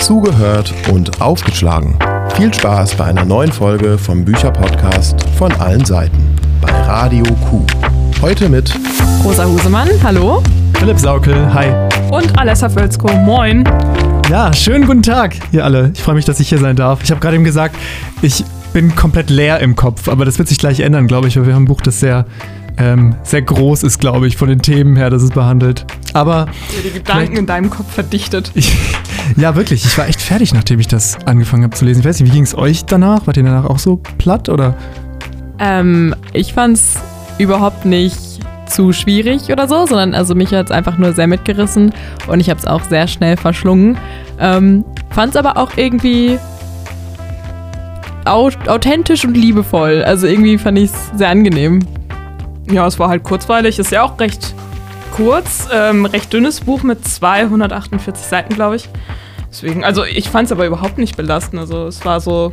Zugehört und aufgeschlagen. Viel Spaß bei einer neuen Folge vom Bücherpodcast von allen Seiten bei Radio Q. Heute mit Rosa Husemann, hallo. Philipp Saukel, hi. Und Alessa Völzko, moin. Ja, schönen guten Tag, ihr alle. Ich freue mich, dass ich hier sein darf. Ich habe gerade eben gesagt, ich bin komplett leer im Kopf, aber das wird sich gleich ändern, glaube ich, weil wir haben ein Buch, das sehr, ähm, sehr groß ist, glaube ich, von den Themen her, das es behandelt. Aber. Ja, die Gedanken in deinem Kopf verdichtet. Ich, ja, wirklich. Ich war echt fertig, nachdem ich das angefangen habe zu lesen. Ich weiß nicht, wie ging es euch danach? Wart ihr danach auch so platt oder? Ähm, ich fand's überhaupt nicht zu schwierig oder so, sondern also mich hat es einfach nur sehr mitgerissen und ich habe es auch sehr schnell verschlungen. Ähm, fand es aber auch irgendwie authentisch und liebevoll. Also irgendwie fand ich es sehr angenehm. Ja, es war halt kurzweilig. Ist ja auch recht kurz, ähm, recht dünnes Buch mit 248 Seiten, glaube ich. Deswegen, also ich fand es aber überhaupt nicht belastend. Also es war so,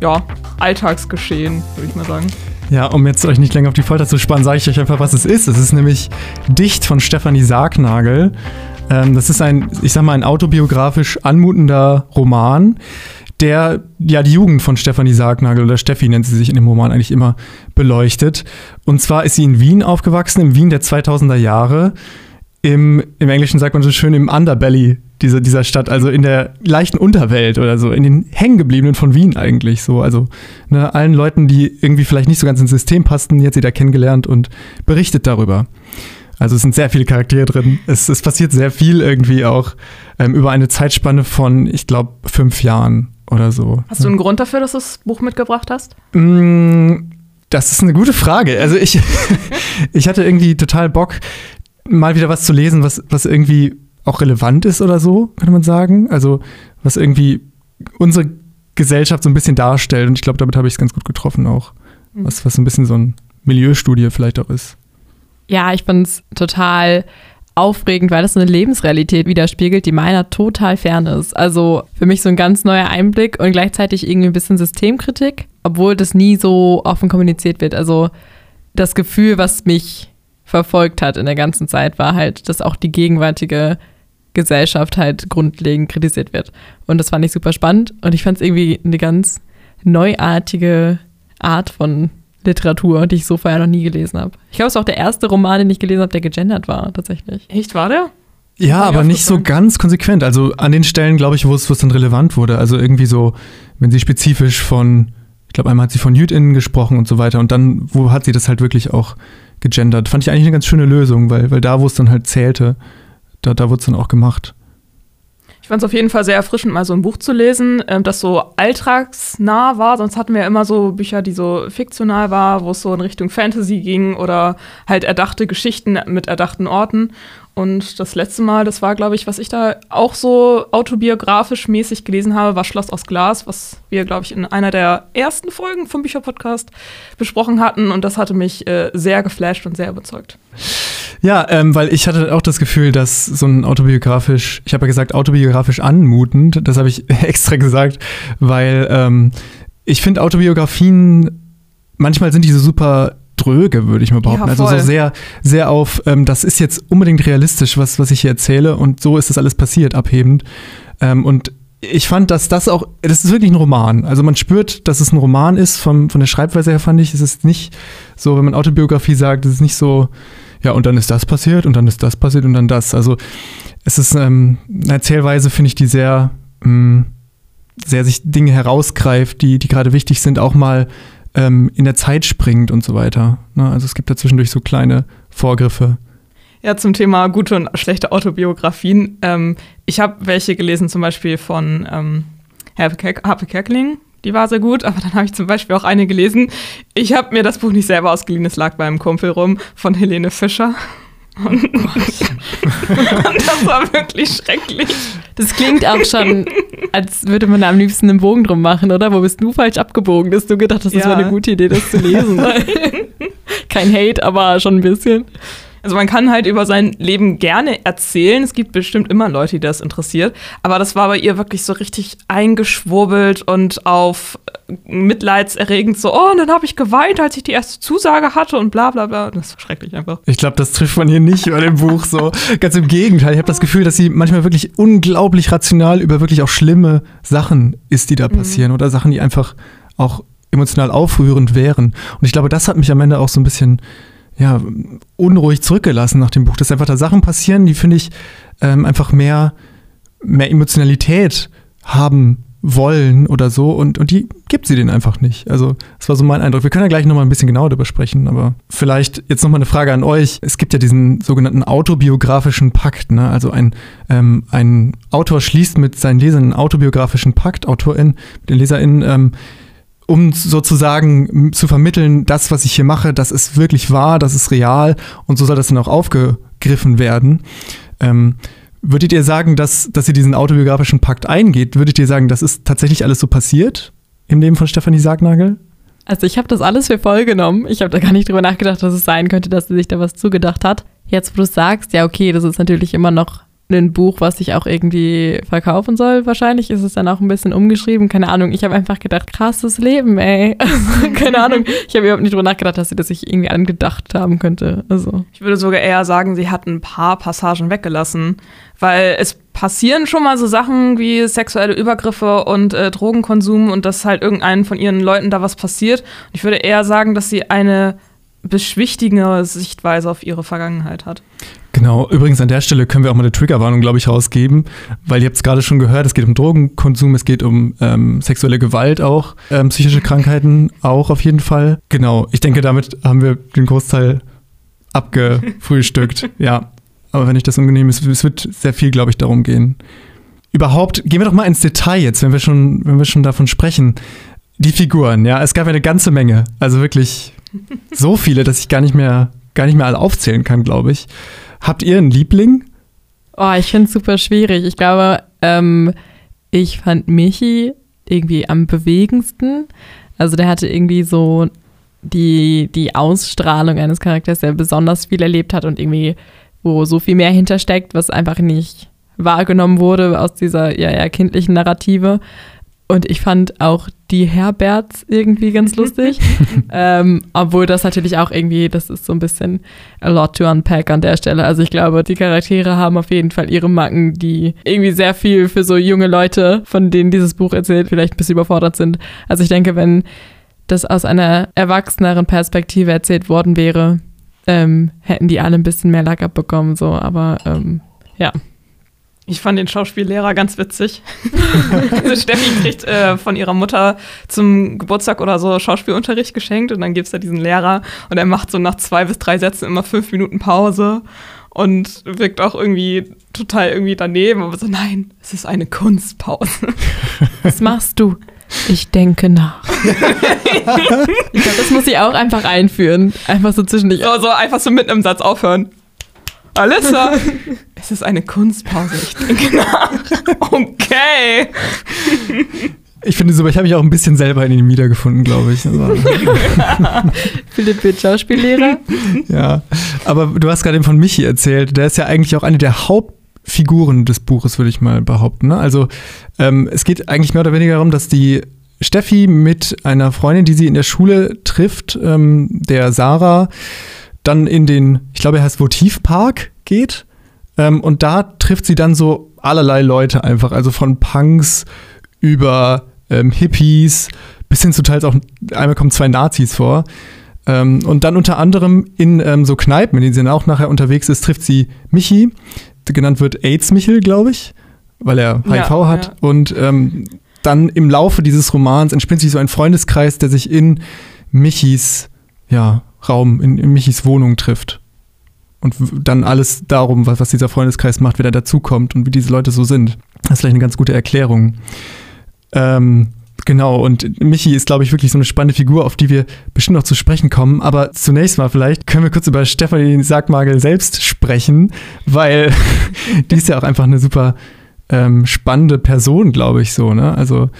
ja, Alltagsgeschehen, würde ich mal sagen. Ja, um jetzt euch nicht länger auf die Folter zu spannen, sage ich euch einfach, was es ist. Es ist nämlich Dicht von Stefanie Sargnagel. Ähm, das ist ein, ich sag mal, ein autobiografisch anmutender Roman, der ja die Jugend von Stefanie Sargnagel oder Steffi nennt sie sich in dem Roman eigentlich immer beleuchtet. Und zwar ist sie in Wien aufgewachsen, im Wien der 2000er Jahre. Im, im Englischen sagt man so schön im Underbelly dieser, dieser Stadt, also in der leichten Unterwelt oder so, in den Hängengebliebenen von Wien eigentlich so. Also ne, allen Leuten, die irgendwie vielleicht nicht so ganz ins System passten, die hat sie da kennengelernt und berichtet darüber. Also es sind sehr viele Charaktere drin. Es, es passiert sehr viel irgendwie auch ähm, über eine Zeitspanne von, ich glaube, fünf Jahren oder so. Hast du einen Grund dafür, dass du das Buch mitgebracht hast? Mm, das ist eine gute Frage. Also ich, ich hatte irgendwie total Bock, mal wieder was zu lesen, was, was irgendwie auch relevant ist oder so, könnte man sagen. Also was irgendwie unsere Gesellschaft so ein bisschen darstellt. Und ich glaube, damit habe ich es ganz gut getroffen auch. Mhm. Was, was ein bisschen so ein Milieustudie vielleicht auch ist. Ja, ich finde es total aufregend, weil das so eine Lebensrealität widerspiegelt, die meiner total fern ist. Also für mich so ein ganz neuer Einblick und gleichzeitig irgendwie ein bisschen Systemkritik, obwohl das nie so offen kommuniziert wird. Also das Gefühl, was mich verfolgt hat in der ganzen Zeit, war halt, dass auch die gegenwärtige Gesellschaft halt grundlegend kritisiert wird. Und das fand ich super spannend und ich fand es irgendwie eine ganz neuartige Art von Literatur, die ich so vorher noch nie gelesen habe. Ich glaube, es ist auch der erste Roman, den ich gelesen habe, der gegendert war, tatsächlich. Echt, war der? Ja, aber nicht so ganz konsequent. Also an den Stellen, glaube ich, wo es, wo es dann relevant wurde. Also irgendwie so, wenn sie spezifisch von, ich glaube, einmal hat sie von JüdInnen gesprochen und so weiter. Und dann, wo hat sie das halt wirklich auch gegendert? Fand ich eigentlich eine ganz schöne Lösung, weil, weil da, wo es dann halt zählte, da, da wurde es dann auch gemacht. Ich fand es auf jeden Fall sehr erfrischend, mal so ein Buch zu lesen, ähm, das so alltagsnah war. Sonst hatten wir ja immer so Bücher, die so fiktional waren, wo es so in Richtung Fantasy ging oder halt erdachte Geschichten mit erdachten Orten. Und das letzte Mal, das war, glaube ich, was ich da auch so autobiografisch mäßig gelesen habe, war Schloss aus Glas, was wir, glaube ich, in einer der ersten Folgen vom Bücherpodcast besprochen hatten. Und das hatte mich äh, sehr geflasht und sehr überzeugt. Ja, ähm, weil ich hatte auch das Gefühl, dass so ein autobiografisch, ich habe ja gesagt, autobiografisch anmutend, das habe ich extra gesagt, weil ähm, ich finde Autobiografien, manchmal sind die so super dröge, würde ich mal behaupten. Ja, also so sehr, sehr auf, ähm, das ist jetzt unbedingt realistisch, was, was ich hier erzähle und so ist das alles passiert, abhebend. Ähm, und ich fand, dass das auch, das ist wirklich ein Roman. Also man spürt, dass es ein Roman ist, vom, von der Schreibweise her fand ich, es ist nicht so, wenn man Autobiografie sagt, es ist nicht so, ja, und dann ist das passiert und dann ist das passiert und dann das. Also es ist ähm, eine Erzählweise, finde ich, die sehr, ähm, sehr sich Dinge herausgreift, die, die gerade wichtig sind, auch mal ähm, in der Zeit springt und so weiter. Ne? Also es gibt da zwischendurch so kleine Vorgriffe. Ja, zum Thema gute und schlechte Autobiografien. Ähm, ich habe welche gelesen, zum Beispiel von ähm, Harpe Kerkeling. Die war sehr gut, aber dann habe ich zum Beispiel auch eine gelesen. Ich habe mir das Buch nicht selber ausgeliehen, es lag beim Kumpel rum, von Helene Fischer. Und, und das war wirklich schrecklich. Das klingt auch schon, als würde man da am liebsten einen Bogen drum machen, oder? Wo bist du falsch abgebogen, dass du gedacht hast, das ja. wäre eine gute Idee, das zu lesen? Kein Hate, aber schon ein bisschen. Also man kann halt über sein Leben gerne erzählen. Es gibt bestimmt immer Leute, die das interessiert. Aber das war bei ihr wirklich so richtig eingeschwurbelt und auf äh, mitleidserregend so, oh, und dann habe ich geweint, als ich die erste Zusage hatte und bla bla bla. Das ist schrecklich einfach. Ich glaube, das trifft man hier nicht über dem Buch so. Ganz im Gegenteil. Ich habe das Gefühl, dass sie manchmal wirklich unglaublich rational über wirklich auch schlimme Sachen ist, die da mhm. passieren. Mhm. Oder Sachen, die einfach auch emotional aufrührend wären. Und ich glaube, das hat mich am Ende auch so ein bisschen ja, unruhig zurückgelassen nach dem Buch, dass einfach da Sachen passieren, die, finde ich, ähm, einfach mehr, mehr Emotionalität haben wollen oder so und, und die gibt sie denen einfach nicht. Also das war so mein Eindruck. Wir können ja gleich nochmal ein bisschen genauer darüber sprechen, aber vielleicht jetzt nochmal eine Frage an euch. Es gibt ja diesen sogenannten autobiografischen Pakt. Ne? Also ein, ähm, ein Autor schließt mit seinen Lesern einen autobiografischen Pakt, Autorin, mit den LeserInnen, ähm, um sozusagen zu vermitteln, das, was ich hier mache, das ist wirklich wahr, das ist real und so soll das dann auch aufgegriffen werden. Ähm, würdet ihr sagen, dass, dass ihr diesen autobiografischen Pakt eingeht? Würdet ihr sagen, das ist tatsächlich alles so passiert im Leben von Stefanie Sargnagel? Also ich habe das alles für voll genommen. Ich habe da gar nicht drüber nachgedacht, dass es sein könnte, dass sie sich da was zugedacht hat. Jetzt, wo du sagst, ja, okay, das ist natürlich immer noch ein Buch, was ich auch irgendwie verkaufen soll. Wahrscheinlich ist es dann auch ein bisschen umgeschrieben. Keine Ahnung. Ich habe einfach gedacht, krasses Leben, ey. Also, keine Ahnung. Ich habe überhaupt nicht drüber nachgedacht, dass sie das sich irgendwie angedacht haben könnte. Also. Ich würde sogar eher sagen, sie hat ein paar Passagen weggelassen, weil es passieren schon mal so Sachen wie sexuelle Übergriffe und äh, Drogenkonsum und dass halt irgendeinen von ihren Leuten da was passiert. Und ich würde eher sagen, dass sie eine beschwichtigende Sichtweise auf ihre Vergangenheit hat. Genau, übrigens an der Stelle können wir auch mal eine Triggerwarnung, glaube ich, rausgeben, weil ihr habt es gerade schon gehört, es geht um Drogenkonsum, es geht um ähm, sexuelle Gewalt auch, ähm, psychische Krankheiten auch auf jeden Fall. Genau, ich denke, damit haben wir den Großteil abgefrühstückt, ja. Aber wenn ich das unangenehm ist, es wird sehr viel, glaube ich, darum gehen. Überhaupt, gehen wir doch mal ins Detail jetzt, wenn wir schon, wenn wir schon davon sprechen. Die Figuren, ja, es gab eine ganze Menge, also wirklich so viele, dass ich gar nicht mehr, gar nicht mehr alle aufzählen kann, glaube ich. Habt ihr einen Liebling? Oh, ich finde es super schwierig. Ich glaube, ähm, ich fand Michi irgendwie am bewegendsten. Also der hatte irgendwie so die, die Ausstrahlung eines Charakters, der besonders viel erlebt hat und irgendwie, wo so viel mehr hintersteckt, was einfach nicht wahrgenommen wurde aus dieser ja, ja kindlichen Narrative. Und ich fand auch die Herberts irgendwie ganz lustig. ähm, obwohl das natürlich auch irgendwie, das ist so ein bisschen a lot to unpack an der Stelle. Also ich glaube, die Charaktere haben auf jeden Fall ihre Macken, die irgendwie sehr viel für so junge Leute, von denen dieses Buch erzählt, vielleicht ein bisschen überfordert sind. Also ich denke, wenn das aus einer erwachseneren Perspektive erzählt worden wäre, ähm, hätten die alle ein bisschen mehr Lack abbekommen, so, aber ähm, ja. Ich fand den Schauspiellehrer ganz witzig. also Steffi kriegt äh, von ihrer Mutter zum Geburtstag oder so Schauspielunterricht geschenkt und dann gibt es da diesen Lehrer und er macht so nach zwei bis drei Sätzen immer fünf Minuten Pause und wirkt auch irgendwie total irgendwie daneben, aber so, nein, es ist eine Kunstpause. Was machst du? Ich denke nach. ich glaube, das muss ich auch einfach einführen. Einfach so zwischendurch. So, so einfach so mitten im Satz aufhören. Alissa, es ist eine Kunstpause. Ich denke nach. Okay. Ich finde super, ich habe mich auch ein bisschen selber in ihm wiedergefunden, glaube ich. Also, Philipp wird Schauspiellehrer. ja, aber du hast gerade eben von Michi erzählt. Der ist ja eigentlich auch eine der Hauptfiguren des Buches, würde ich mal behaupten. Ne? Also ähm, es geht eigentlich mehr oder weniger darum, dass die Steffi mit einer Freundin, die sie in der Schule trifft, ähm, der Sarah, dann in den, ich glaube, er heißt Votivpark geht. Ähm, und da trifft sie dann so allerlei Leute einfach, also von Punks über ähm, Hippies bis hin zu teils auch, einmal kommen zwei Nazis vor. Ähm, und dann unter anderem in ähm, so Kneipen, in denen sie dann auch nachher unterwegs ist, trifft sie Michi, genannt wird AIDS-Michel, glaube ich, weil er HIV ja, hat. Ja. Und ähm, dann im Laufe dieses Romans entspinnt sich so ein Freundeskreis, der sich in Michis ja, Raum, in, in Michis Wohnung trifft. Und dann alles darum, was, was dieser Freundeskreis macht, wer da dazukommt und wie diese Leute so sind. Das ist vielleicht eine ganz gute Erklärung. Ähm, genau, und Michi ist, glaube ich, wirklich so eine spannende Figur, auf die wir bestimmt noch zu sprechen kommen. Aber zunächst mal vielleicht können wir kurz über Stefanie Sargmagel selbst sprechen, weil die ist ja auch einfach eine super ähm, spannende Person, glaube ich, so. Ne? Also,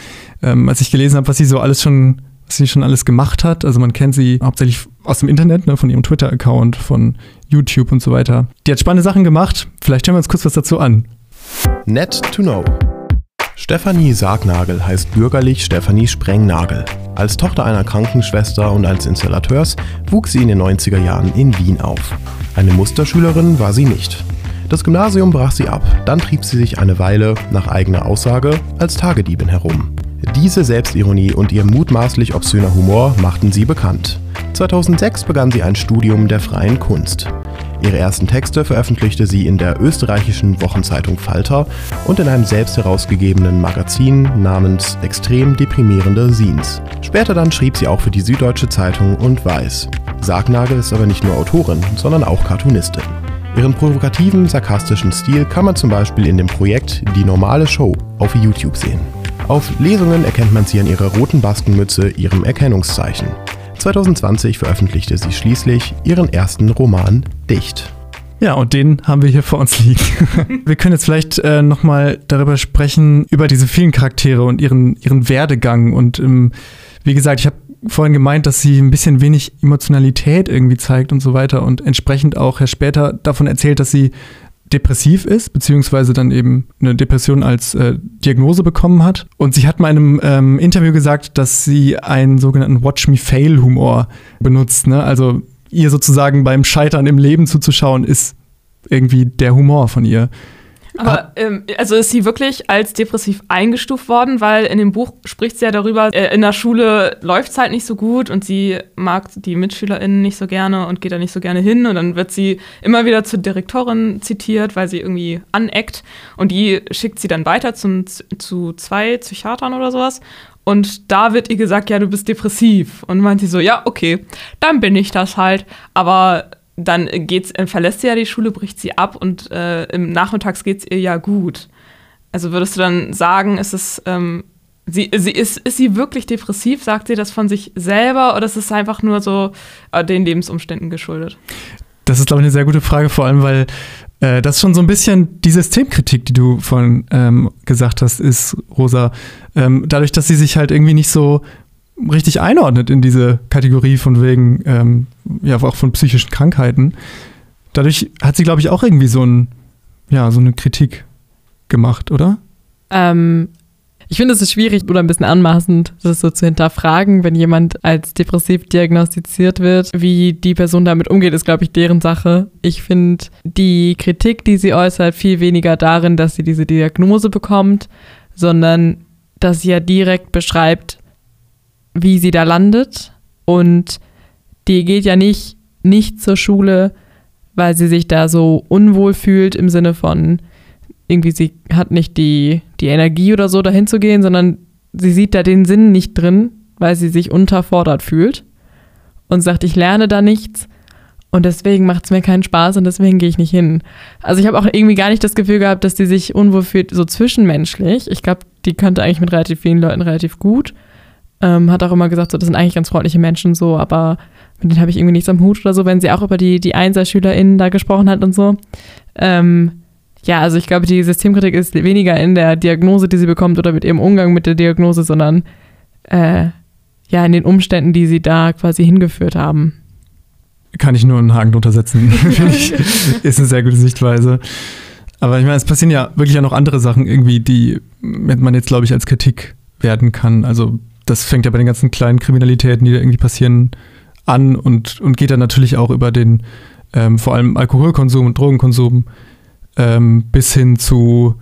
ähm, als ich gelesen habe, was sie so alles schon was sie schon alles gemacht hat. Also man kennt sie hauptsächlich aus dem Internet, ne, von ihrem Twitter-Account, von YouTube und so weiter. Die hat spannende Sachen gemacht. Vielleicht hören wir uns kurz was dazu an. Net to know. Stefanie Sargnagel heißt bürgerlich Stefanie Sprengnagel. Als Tochter einer Krankenschwester und als Installateurs wuchs sie in den 90er Jahren in Wien auf. Eine Musterschülerin war sie nicht. Das Gymnasium brach sie ab, dann trieb sie sich eine Weile, nach eigener Aussage, als Tagediebin herum. Diese Selbstironie und ihr mutmaßlich obszöner Humor machten sie bekannt. 2006 begann sie ein Studium der freien Kunst. Ihre ersten Texte veröffentlichte sie in der österreichischen Wochenzeitung Falter und in einem selbst herausgegebenen Magazin namens Extrem deprimierende Scenes. Später dann schrieb sie auch für die Süddeutsche Zeitung und Weiß. Sargnagel ist aber nicht nur Autorin, sondern auch Cartoonistin. Ihren provokativen, sarkastischen Stil kann man zum Beispiel in dem Projekt Die normale Show auf YouTube sehen. Auf Lesungen erkennt man sie an ihrer roten Baskenmütze, ihrem Erkennungszeichen. 2020 veröffentlichte sie schließlich ihren ersten Roman Dicht. Ja, und den haben wir hier vor uns liegen. wir können jetzt vielleicht äh, nochmal darüber sprechen, über diese vielen Charaktere und ihren, ihren Werdegang. Und ähm, wie gesagt, ich habe vorhin gemeint, dass sie ein bisschen wenig Emotionalität irgendwie zeigt und so weiter und entsprechend auch Herr später davon erzählt, dass sie depressiv ist, beziehungsweise dann eben eine Depression als äh, Diagnose bekommen hat. Und sie hat mal in einem ähm, Interview gesagt, dass sie einen sogenannten Watch Me Fail Humor benutzt. Ne? Also ihr sozusagen beim Scheitern im Leben zuzuschauen, ist irgendwie der Humor von ihr. Aber ähm, also ist sie wirklich als depressiv eingestuft worden, weil in dem Buch spricht sie ja darüber, äh, in der Schule läuft es halt nicht so gut und sie mag die MitschülerInnen nicht so gerne und geht da nicht so gerne hin und dann wird sie immer wieder zur Direktorin zitiert, weil sie irgendwie aneckt und die schickt sie dann weiter zum, zu zwei Psychiatern oder sowas und da wird ihr gesagt, ja, du bist depressiv. Und meint sie so, ja, okay, dann bin ich das halt. Aber dann geht's, äh, verlässt sie ja die Schule, bricht sie ab und äh, im Nachmittags geht es ihr ja gut. Also würdest du dann sagen, ist es, ähm, sie, sie ist, ist sie wirklich depressiv? Sagt sie das von sich selber oder ist es einfach nur so äh, den Lebensumständen geschuldet? Das ist, glaube ich, eine sehr gute Frage, vor allem, weil äh, das schon so ein bisschen die Systemkritik, die du vorhin ähm, gesagt hast, ist, Rosa. Ähm, dadurch, dass sie sich halt irgendwie nicht so richtig einordnet in diese Kategorie von wegen, ähm, ja, auch von psychischen Krankheiten. Dadurch hat sie, glaube ich, auch irgendwie so, ein, ja, so eine Kritik gemacht, oder? Ähm, ich finde, es ist schwierig oder ein bisschen anmaßend, das so zu hinterfragen, wenn jemand als depressiv diagnostiziert wird. Wie die Person damit umgeht, ist, glaube ich, deren Sache. Ich finde die Kritik, die sie äußert, viel weniger darin, dass sie diese Diagnose bekommt, sondern dass sie ja direkt beschreibt, wie sie da landet. Und die geht ja nicht, nicht zur Schule, weil sie sich da so unwohl fühlt im Sinne von, irgendwie sie hat nicht die, die Energie oder so dahin zu gehen, sondern sie sieht da den Sinn nicht drin, weil sie sich unterfordert fühlt und sagt, ich lerne da nichts und deswegen macht es mir keinen Spaß und deswegen gehe ich nicht hin. Also ich habe auch irgendwie gar nicht das Gefühl gehabt, dass die sich unwohl fühlt, so zwischenmenschlich. Ich glaube, die könnte eigentlich mit relativ vielen Leuten relativ gut. Ähm, hat auch immer gesagt, so, das sind eigentlich ganz freundliche Menschen so, aber mit denen habe ich irgendwie nichts am Hut oder so, wenn sie auch über die, die EinserschülerInnen da gesprochen hat und so. Ähm, ja, also ich glaube, die Systemkritik ist weniger in der Diagnose, die sie bekommt oder mit ihrem Umgang mit der Diagnose, sondern äh, ja in den Umständen, die sie da quasi hingeführt haben. Kann ich nur einen Haken drunter setzen. ist eine sehr gute Sichtweise. Aber ich meine, es passieren ja wirklich auch noch andere Sachen irgendwie, die man jetzt, glaube ich, als Kritik werden kann. Also das fängt ja bei den ganzen kleinen Kriminalitäten, die da irgendwie passieren, an und, und geht dann natürlich auch über den ähm, vor allem Alkoholkonsum und Drogenkonsum ähm, bis hin zu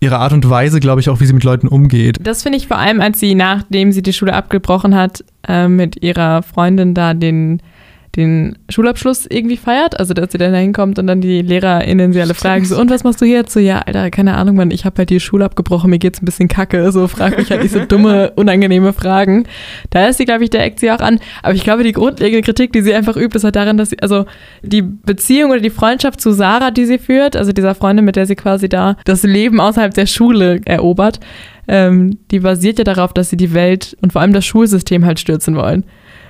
ihrer Art und Weise, glaube ich, auch, wie sie mit Leuten umgeht. Das finde ich vor allem, als sie, nachdem sie die Schule abgebrochen hat, äh, mit ihrer Freundin da den den Schulabschluss irgendwie feiert. Also, dass sie dann da hinkommt und dann die LehrerInnen sie alle fragen, so, und was machst du jetzt? So, ja, Alter, keine Ahnung, Mann, ich habe halt die Schule abgebrochen, mir geht's ein bisschen kacke. So, frag mich halt so dumme, unangenehme Fragen. Da ist sie, glaube ich, der eckt sie auch an. Aber ich glaube, die grundlegende Kritik, die sie einfach übt, ist halt darin, dass sie, also die Beziehung oder die Freundschaft zu Sarah, die sie führt, also dieser Freundin, mit der sie quasi da das Leben außerhalb der Schule erobert, ähm, die basiert ja darauf, dass sie die Welt und vor allem das Schulsystem halt stürzen wollen.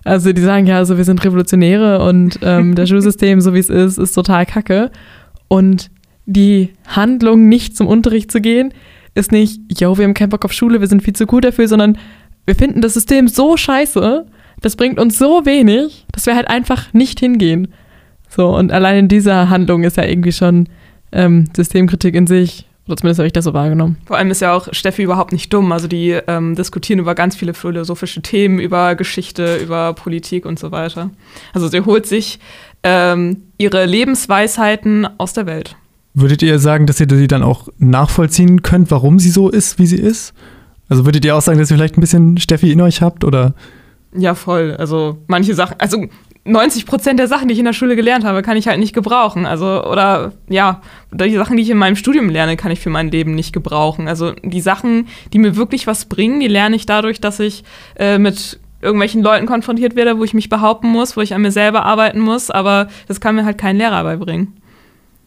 Also die sagen ja, also wir sind Revolutionäre und ähm, das Schulsystem, so wie es ist, ist total kacke. Und die Handlung, nicht zum Unterricht zu gehen, ist nicht, yo, wir haben keinen Bock auf Schule, wir sind viel zu gut dafür, sondern wir finden das System so scheiße, das bringt uns so wenig, dass wir halt einfach nicht hingehen. So, und allein in dieser Handlung ist ja irgendwie schon ähm, Systemkritik in sich. Oder zumindest habe ich das so wahrgenommen. Vor allem ist ja auch Steffi überhaupt nicht dumm. Also die ähm, diskutieren über ganz viele philosophische Themen, über Geschichte, über Politik und so weiter. Also sie holt sich ähm, ihre Lebensweisheiten aus der Welt. Würdet ihr sagen, dass ihr die dann auch nachvollziehen könnt, warum sie so ist, wie sie ist? Also würdet ihr auch sagen, dass ihr vielleicht ein bisschen Steffi in euch habt oder? Ja, voll. Also manche Sachen, also 90 Prozent der Sachen, die ich in der Schule gelernt habe, kann ich halt nicht gebrauchen. Also, oder ja, die Sachen, die ich in meinem Studium lerne, kann ich für mein Leben nicht gebrauchen. Also die Sachen, die mir wirklich was bringen, die lerne ich dadurch, dass ich äh, mit irgendwelchen Leuten konfrontiert werde, wo ich mich behaupten muss, wo ich an mir selber arbeiten muss, aber das kann mir halt kein Lehrer beibringen.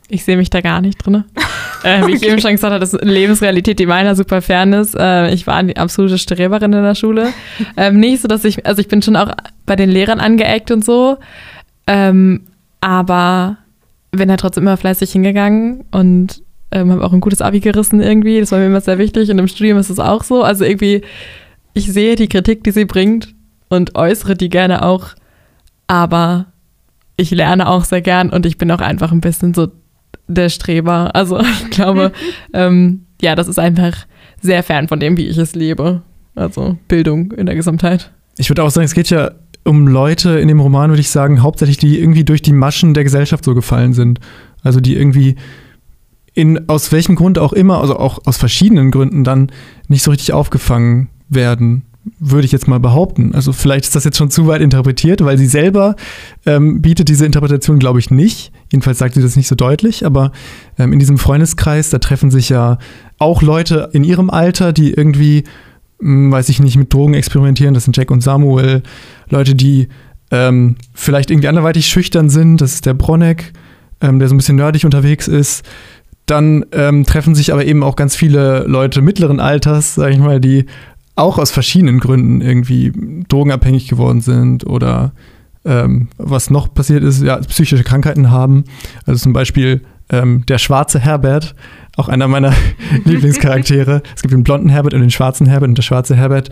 Ich sehe mich da gar nicht drin. äh, wie ich eben schon gesagt habe, das ist eine Lebensrealität, die meiner super fern ist. Äh, ich war eine absolute Streberin in der Schule. Ähm, nicht so, dass ich, also ich bin schon auch bei den Lehrern angeeckt und so, ähm, aber bin halt trotzdem immer fleißig hingegangen und ähm, habe auch ein gutes Abi gerissen irgendwie. Das war mir immer sehr wichtig und im Studium ist es auch so. Also irgendwie, ich sehe die Kritik, die sie bringt und äußere die gerne auch, aber ich lerne auch sehr gern und ich bin auch einfach ein bisschen so der Streber. Also ich glaube, ähm, ja, das ist einfach sehr fern von dem, wie ich es lebe. Also Bildung in der Gesamtheit. Ich würde auch sagen, es geht ja um Leute in dem Roman, würde ich sagen, hauptsächlich, die irgendwie durch die Maschen der Gesellschaft so gefallen sind. Also die irgendwie in aus welchem Grund auch immer, also auch aus verschiedenen Gründen dann nicht so richtig aufgefangen werden würde ich jetzt mal behaupten. Also vielleicht ist das jetzt schon zu weit interpretiert, weil sie selber ähm, bietet diese Interpretation, glaube ich, nicht. Jedenfalls sagt sie das nicht so deutlich, aber ähm, in diesem Freundeskreis, da treffen sich ja auch Leute in ihrem Alter, die irgendwie, mh, hm, weiß ich nicht, mit Drogen experimentieren. Das sind Jack und Samuel. Leute, die ähm, vielleicht irgendwie anderweitig schüchtern sind. Das ist der Bronneck, ähm, der so ein bisschen nerdig unterwegs ist. Dann ähm, treffen sich aber eben auch ganz viele Leute mittleren Alters, sage ich mal, die auch aus verschiedenen Gründen irgendwie drogenabhängig geworden sind oder ähm, was noch passiert ist, ja, psychische Krankheiten haben. Also zum Beispiel ähm, der schwarze Herbert, auch einer meiner Lieblingscharaktere. Es gibt den blonden Herbert und den schwarzen Herbert und der schwarze Herbert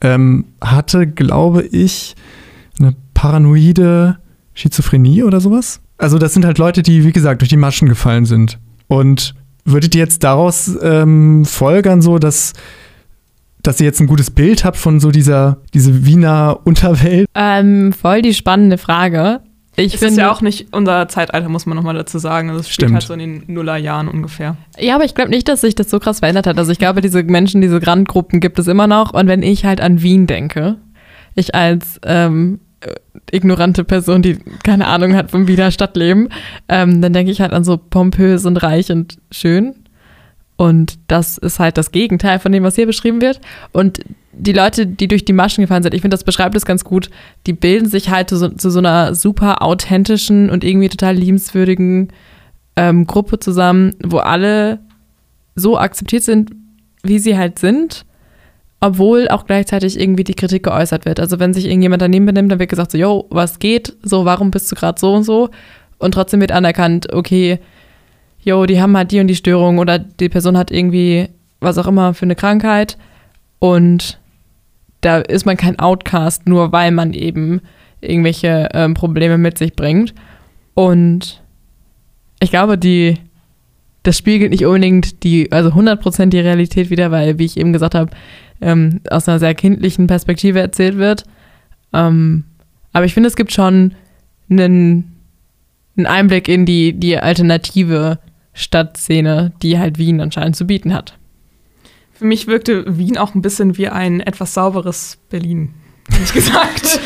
ähm, hatte, glaube ich, eine paranoide Schizophrenie oder sowas. Also das sind halt Leute, die, wie gesagt, durch die Maschen gefallen sind. Und würdet ihr jetzt daraus ähm, folgern, so dass dass ihr jetzt ein gutes Bild habt von so dieser diese Wiener Unterwelt? Ähm, voll die spannende Frage. Ich es finde, ist ja auch nicht unser Zeitalter, muss man nochmal dazu sagen. Das spielt halt so in den Nullerjahren ungefähr. Ja, aber ich glaube nicht, dass sich das so krass verändert hat. Also ich glaube, diese Menschen, diese Randgruppen gibt es immer noch. Und wenn ich halt an Wien denke, ich als ähm, ignorante Person, die keine Ahnung hat vom Wiener Stadtleben, ähm, dann denke ich halt an so pompös und reich und schön. Und das ist halt das Gegenteil von dem, was hier beschrieben wird. Und die Leute, die durch die Maschen gefallen sind, ich finde, das beschreibt es ganz gut, die bilden sich halt zu so, zu so, einer super authentischen und irgendwie total liebenswürdigen ähm, Gruppe zusammen, wo alle so akzeptiert sind, wie sie halt sind, obwohl auch gleichzeitig irgendwie die Kritik geäußert wird. Also wenn sich irgendjemand daneben benimmt, dann wird gesagt so, yo, was geht? So, warum bist du gerade so und so? Und trotzdem wird anerkannt, okay, yo, die haben halt die und die Störung oder die Person hat irgendwie was auch immer für eine Krankheit und da ist man kein Outcast, nur weil man eben irgendwelche ähm, Probleme mit sich bringt. Und ich glaube, die, das spiegelt nicht unbedingt die, also 100% die Realität wieder, weil, wie ich eben gesagt habe, ähm, aus einer sehr kindlichen Perspektive erzählt wird. Ähm, aber ich finde, es gibt schon einen, einen Einblick in die, die alternative Stadtszene, die halt Wien anscheinend zu bieten hat. Für mich wirkte Wien auch ein bisschen wie ein etwas sauberes Berlin, ehrlich gesagt.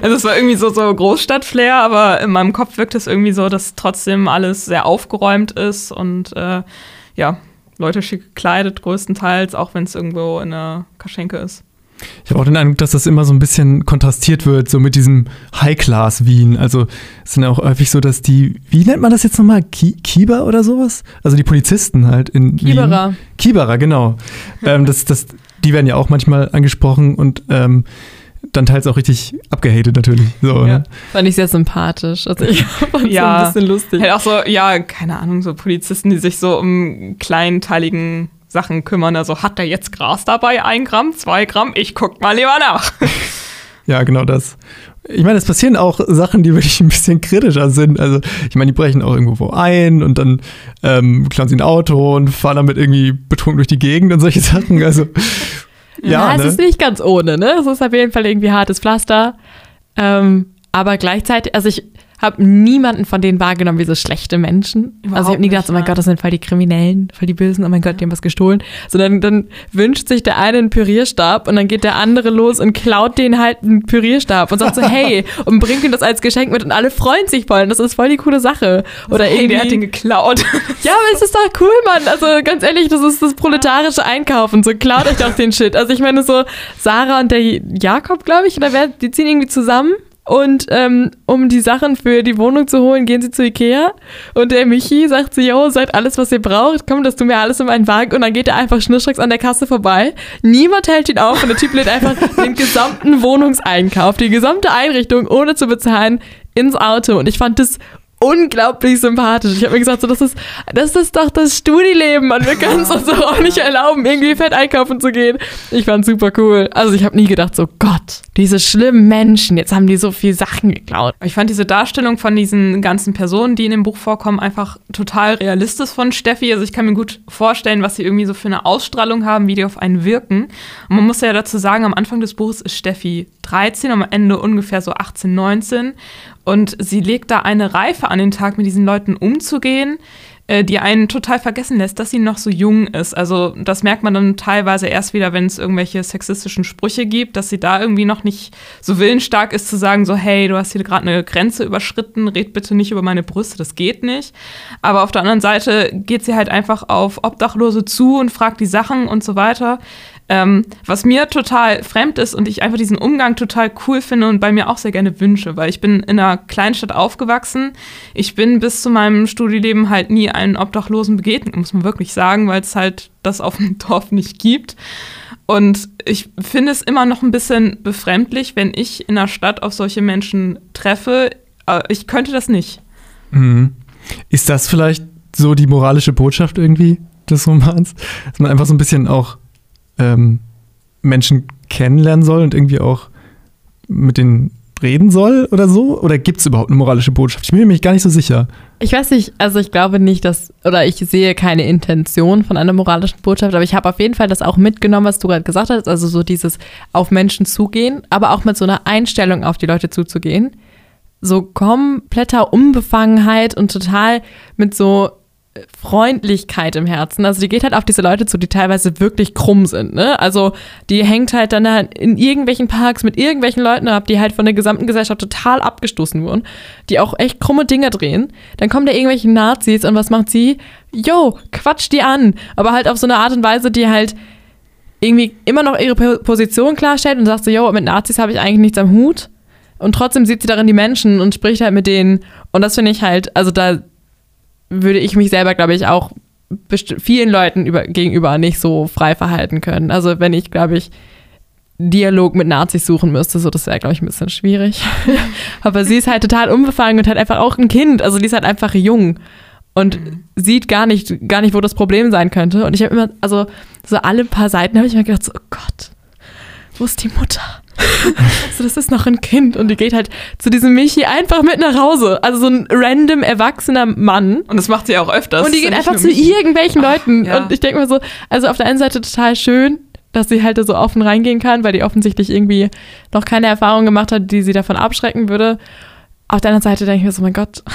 also es war irgendwie so, so Großstadt-Flair, aber in meinem Kopf wirkt es irgendwie so, dass trotzdem alles sehr aufgeräumt ist und äh, ja, Leute schick gekleidet größtenteils, auch wenn es irgendwo in der Kaschenke ist. Ich habe auch den Eindruck, dass das immer so ein bisschen kontrastiert wird, so mit diesem High-Class-Wien. Also es sind ja auch häufig so, dass die, wie nennt man das jetzt nochmal? Ki Kieber oder sowas? Also die Polizisten halt in Kieberer. Wien. Kieberer, genau. ähm, das, das, die werden ja auch manchmal angesprochen und ähm, dann teils auch richtig abgehatet natürlich. So, ja. Ne? Fand ich sehr sympathisch. Also ich fand ja, so ein bisschen lustig. Halt auch so, ja, keine Ahnung, so Polizisten, die sich so um kleinteiligen Sachen kümmern. Also hat er jetzt Gras dabei? Ein Gramm, zwei Gramm? Ich guck mal lieber nach. Ja, genau das. Ich meine, es passieren auch Sachen, die wirklich ein bisschen kritischer sind. Also, ich meine, die brechen auch irgendwo ein und dann ähm, klauen sie ein Auto und fahren damit irgendwie betrunken durch die Gegend und solche Sachen. Also, ja. ja es ne? ist nicht ganz ohne, ne? Es ist auf jeden Fall irgendwie hartes Pflaster. Ähm, aber gleichzeitig, also ich habe niemanden von denen wahrgenommen wie so schlechte Menschen. Überhaupt also ich habe nie gedacht, nicht, oh mein. Gott, das sind voll die Kriminellen, voll die Bösen, oh mein Gott, die haben was gestohlen. Sondern dann wünscht sich der eine einen Pürierstab und dann geht der andere los und klaut den halt einen Pürierstab und sagt so, hey, und bringt ihm das als Geschenk mit und alle freuen sich voll und das ist voll die coole Sache. Oder hey, irgendwie, der hat den geklaut. ja, aber es ist doch cool, Mann. Also ganz ehrlich, das ist das proletarische Einkaufen. So klaut euch doch den Shit. Also ich meine so, Sarah und der Jakob, glaube ich, oder wer, die ziehen irgendwie zusammen. Und ähm, um die Sachen für die Wohnung zu holen, gehen sie zu Ikea. Und der Michi sagt so, yo, seid alles, was ihr braucht. Komm, das tun wir alles in meinen Wagen. Und dann geht er einfach schnurstracks an der Kasse vorbei. Niemand hält ihn auf. Und der Typ lädt einfach den gesamten Wohnungseinkauf, die gesamte Einrichtung, ohne zu bezahlen, ins Auto. Und ich fand das unglaublich sympathisch. Ich habe mir gesagt, so, das, ist, das ist doch das Studileben, man. Wir können es uns doch auch nicht erlauben, irgendwie fett einkaufen zu gehen. Ich fand super cool. Also ich habe nie gedacht, so Gott, diese schlimmen Menschen, jetzt haben die so viel Sachen geklaut. Ich fand diese Darstellung von diesen ganzen Personen, die in dem Buch vorkommen, einfach total realistisch von Steffi. Also ich kann mir gut vorstellen, was sie irgendwie so für eine Ausstrahlung haben, wie die auf einen wirken. Und man muss ja dazu sagen, am Anfang des Buches ist Steffi 13, am Ende ungefähr so 18, 19. Und sie legt da eine Reife an den Tag, mit diesen Leuten umzugehen, äh, die einen total vergessen lässt, dass sie noch so jung ist. Also das merkt man dann teilweise erst wieder, wenn es irgendwelche sexistischen Sprüche gibt, dass sie da irgendwie noch nicht so willensstark ist zu sagen, so hey, du hast hier gerade eine Grenze überschritten, red bitte nicht über meine Brüste, das geht nicht. Aber auf der anderen Seite geht sie halt einfach auf Obdachlose zu und fragt die Sachen und so weiter. Ähm, was mir total fremd ist und ich einfach diesen Umgang total cool finde und bei mir auch sehr gerne wünsche, weil ich bin in einer Kleinstadt aufgewachsen. Ich bin bis zu meinem Studieleben halt nie einen Obdachlosen begegnet, muss man wirklich sagen, weil es halt das auf dem Dorf nicht gibt. Und ich finde es immer noch ein bisschen befremdlich, wenn ich in der Stadt auf solche Menschen treffe. Äh, Ich könnte das nicht. Mhm. Ist das vielleicht so die moralische Botschaft irgendwie des Romans? Dass man einfach so ein bisschen auch ähm, Menschen kennenlernen soll und irgendwie auch mit denen reden soll oder so? Oder gibt es überhaupt eine moralische Botschaft? Ich bin mir nämlich gar nicht so sicher. Ich weiß nicht, also ich glaube nicht, dass, oder ich sehe keine Intention von einer moralischen Botschaft, aber ich habe auf jeden Fall das auch mitgenommen, was du gerade gesagt hast, also so dieses auf Menschen zugehen, aber auch mit so einer Einstellung auf die Leute zuzugehen. So kompletter Unbefangenheit und total mit so Freundlichkeit im Herzen. Also die geht halt auf diese Leute zu, die teilweise wirklich krumm sind. Ne? Also die hängt halt dann in irgendwelchen Parks mit irgendwelchen Leuten ab, die halt von der gesamten Gesellschaft total abgestoßen wurden, die auch echt krumme Dinge drehen. Dann kommen da irgendwelche Nazis und was macht sie? Jo, quatsch die an. Aber halt auf so eine Art und Weise, die halt irgendwie immer noch ihre Po- Position klarstellt und sagt so, jo, mit Nazis habe ich eigentlich nichts am Hut. Und trotzdem sieht sie darin die Menschen und spricht halt mit denen. Und das finde ich halt, also da würde ich mich selber, glaube ich, auch vielen Leuten über, gegenüber nicht so frei verhalten können. Also wenn ich, glaube ich, Dialog mit Nazis suchen müsste, so das wäre, glaube ich, ein bisschen schwierig. Aber sie ist halt total unbefangen und halt einfach auch ein Kind. Also die ist halt einfach jung und sieht gar nicht, gar nicht, wo das Problem sein könnte. Und ich habe immer, also so alle paar Seiten habe ich mir gedacht, so, oh Gott, wo ist die Mutter? so, das ist noch ein Kind und die geht halt zu diesem Michi einfach mit nach Hause. Also so ein random erwachsener Mann. Und das macht sie auch öfters. Und die geht einfach zu nur mich. irgendwelchen Leuten. ja. Und ich denke mir so, also auf der einen Seite total schön, dass sie halt da so offen reingehen kann, weil die offensichtlich irgendwie noch keine Erfahrung gemacht hat, die sie davon abschrecken würde. Auf der anderen Seite denke ich mir so, mein Gott.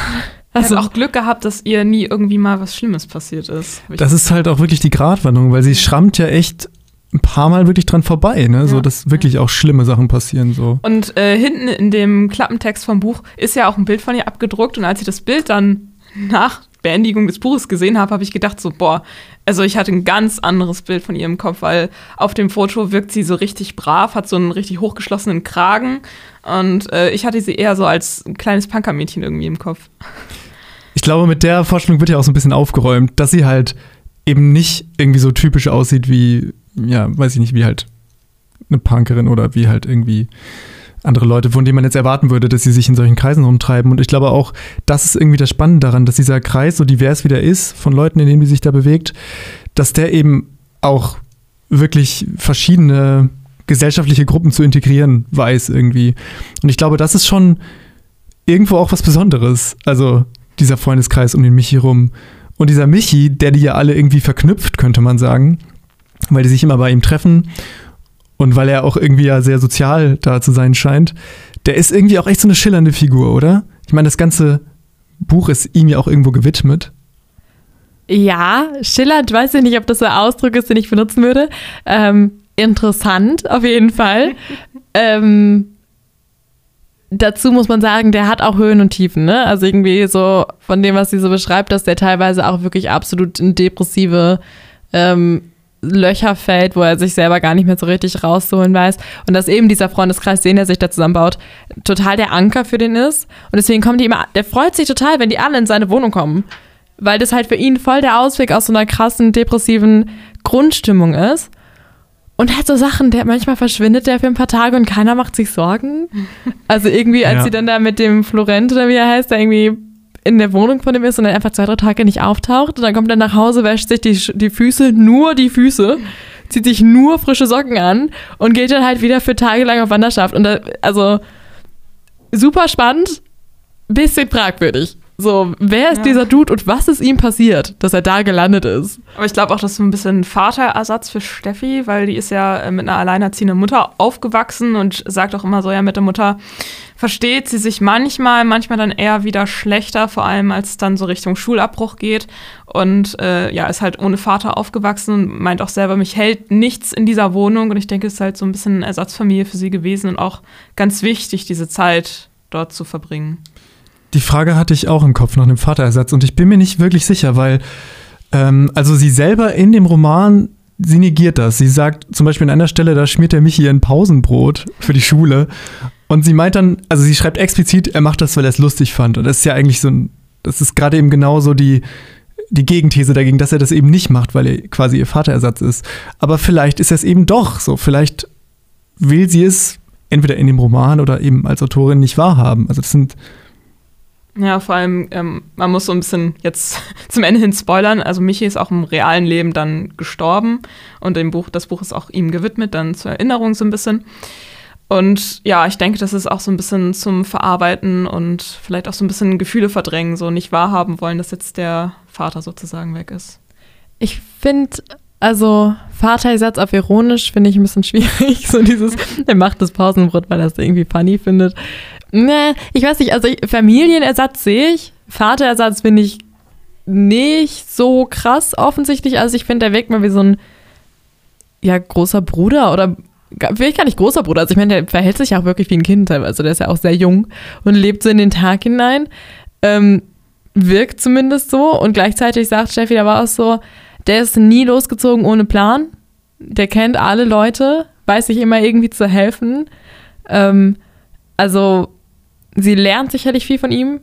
Also Also, auch Glück gehabt, dass ihr nie irgendwie mal was Schlimmes passiert ist. Das ist halt auch wirklich die Gratwanderung, weil sie schrammt ja echt ein paar Mal wirklich dran vorbei, ne? So, Ja. dass wirklich auch schlimme Sachen passieren. So. Und äh, hinten in dem Klappentext vom Buch ist ja auch ein Bild von ihr abgedruckt. Und als ich das Bild dann nach Beendigung des Buches gesehen habe, habe ich gedacht so, boah, also ich hatte ein ganz anderes Bild von ihr im Kopf, weil auf dem Foto wirkt sie so richtig brav, hat so einen richtig hochgeschlossenen Kragen. Und äh, ich hatte sie eher so als ein kleines Punkermädchen irgendwie im Kopf. Ich glaube, mit der Vorstellung wird ja auch so ein bisschen aufgeräumt, dass sie halt eben nicht irgendwie so typisch aussieht wie, ja, weiß ich nicht, wie halt eine Punkerin oder wie halt irgendwie andere Leute, von denen man jetzt erwarten würde, dass sie sich in solchen Kreisen rumtreiben. Und ich glaube auch, das ist irgendwie das Spannende daran, dass dieser Kreis, so divers wie der ist, von Leuten, in denen die sich da bewegt, dass der eben auch wirklich verschiedene gesellschaftliche Gruppen zu integrieren weiß irgendwie. Und ich glaube, das ist schon irgendwo auch was Besonderes. Also dieser Freundeskreis um den Michi rum. Und dieser Michi, der die ja alle irgendwie verknüpft, könnte man sagen, weil die sich immer bei ihm treffen und weil er auch irgendwie ja sehr sozial da zu sein scheint, der ist irgendwie auch echt so eine schillernde Figur, oder? Ich meine, das ganze Buch ist ihm ja auch irgendwo gewidmet. Ja, schillernd, weiß ich nicht, ob das so ein Ausdruck ist, den ich benutzen würde. Ähm, interessant, auf jeden Fall. ähm, dazu muss man sagen, der hat auch Höhen und Tiefen, ne? Also irgendwie so von dem, was sie so beschreibt, dass der teilweise auch wirklich absolut in depressive ähm, Löcher fällt, wo er sich selber gar nicht mehr so richtig rauszuholen weiß. Und dass eben dieser Freundeskreis, den er sich da zusammenbaut, total der Anker für den ist. Und deswegen kommen die immer, der freut sich total, wenn die alle in seine Wohnung kommen. Weil das halt für ihn voll der Ausweg aus so einer krassen, depressiven Grundstimmung ist. Und halt so Sachen, der manchmal verschwindet der für ein paar Tage und keiner macht sich Sorgen. Also irgendwie, als Ja. sie dann da mit dem Florent oder wie er heißt, da irgendwie in der Wohnung von ihm ist und dann einfach zwei, drei Tage nicht auftaucht. Und dann kommt er nach Hause, wäscht sich die, die Füße, nur die Füße, zieht sich nur frische Socken an und geht dann halt wieder für Tage lang auf Wanderschaft. Und da, also super spannend, bisschen fragwürdig. So, wer ist Ja. dieser Dude und was ist ihm passiert, dass er da gelandet ist? Aber ich glaube auch, das ist so ein bisschen Vaterersatz für Steffi, weil die ist ja äh, mit einer alleinerziehenden Mutter aufgewachsen und sagt auch immer so, ja, mit der Mutter versteht sie sich manchmal, manchmal dann eher wieder schlechter, vor allem als es dann so Richtung Schulabbruch geht. Und äh, ja, ist halt ohne Vater aufgewachsen und meint auch selber, mich hält nichts in dieser Wohnung. Und ich denke, es ist halt so ein bisschen eine Ersatzfamilie für sie gewesen und auch ganz wichtig, diese Zeit dort zu verbringen. Die Frage hatte ich auch im Kopf nach einem Vaterersatz und ich bin mir nicht wirklich sicher, weil ähm, also sie selber in dem Roman, sie negiert das. Sie sagt zum Beispiel an einer Stelle, da schmiert der Michi ein Pausenbrot für die Schule und sie meint dann, also sie schreibt explizit, er macht das, weil er es lustig fand und das ist ja eigentlich so ein, das ist gerade eben genau so die die Gegenthese dagegen, dass er das eben nicht macht, weil er quasi ihr Vaterersatz ist. Aber vielleicht ist es eben doch so. Vielleicht will sie es entweder in dem Roman oder eben als Autorin nicht wahrhaben. Also das sind Ja, vor allem, ähm, man muss so ein bisschen jetzt zum Ende hin spoilern. Also Michi ist auch im realen Leben dann gestorben und im Buch, das Buch ist auch ihm gewidmet, dann zur Erinnerung so ein bisschen. Und ja, ich denke, das ist auch so ein bisschen zum Verarbeiten und vielleicht auch so ein bisschen Gefühle verdrängen, so nicht wahrhaben wollen, dass jetzt der Vater sozusagen weg ist. Ich finde, also Vaterersatz auf ironisch finde ich ein bisschen schwierig. So dieses, er macht das Pausenbrot, weil er es irgendwie funny findet. Ne, ich weiß nicht, also ich, Familienersatz sehe ich. Vaterersatz finde ich nicht so krass offensichtlich. Also ich finde, der wirkt mal wie so ein ja, großer Bruder oder vielleicht gar nicht großer Bruder. Also ich meine, der verhält sich ja auch wirklich wie ein Kind teilweise. Der ist ja auch sehr jung und lebt so in den Tag hinein. Ähm, wirkt zumindest so. Und gleichzeitig sagt Steffi, da war auch so, der ist nie losgezogen ohne Plan. Der kennt alle Leute, weiß sich immer irgendwie zu helfen. Ähm, also sie lernt sicherlich viel von ihm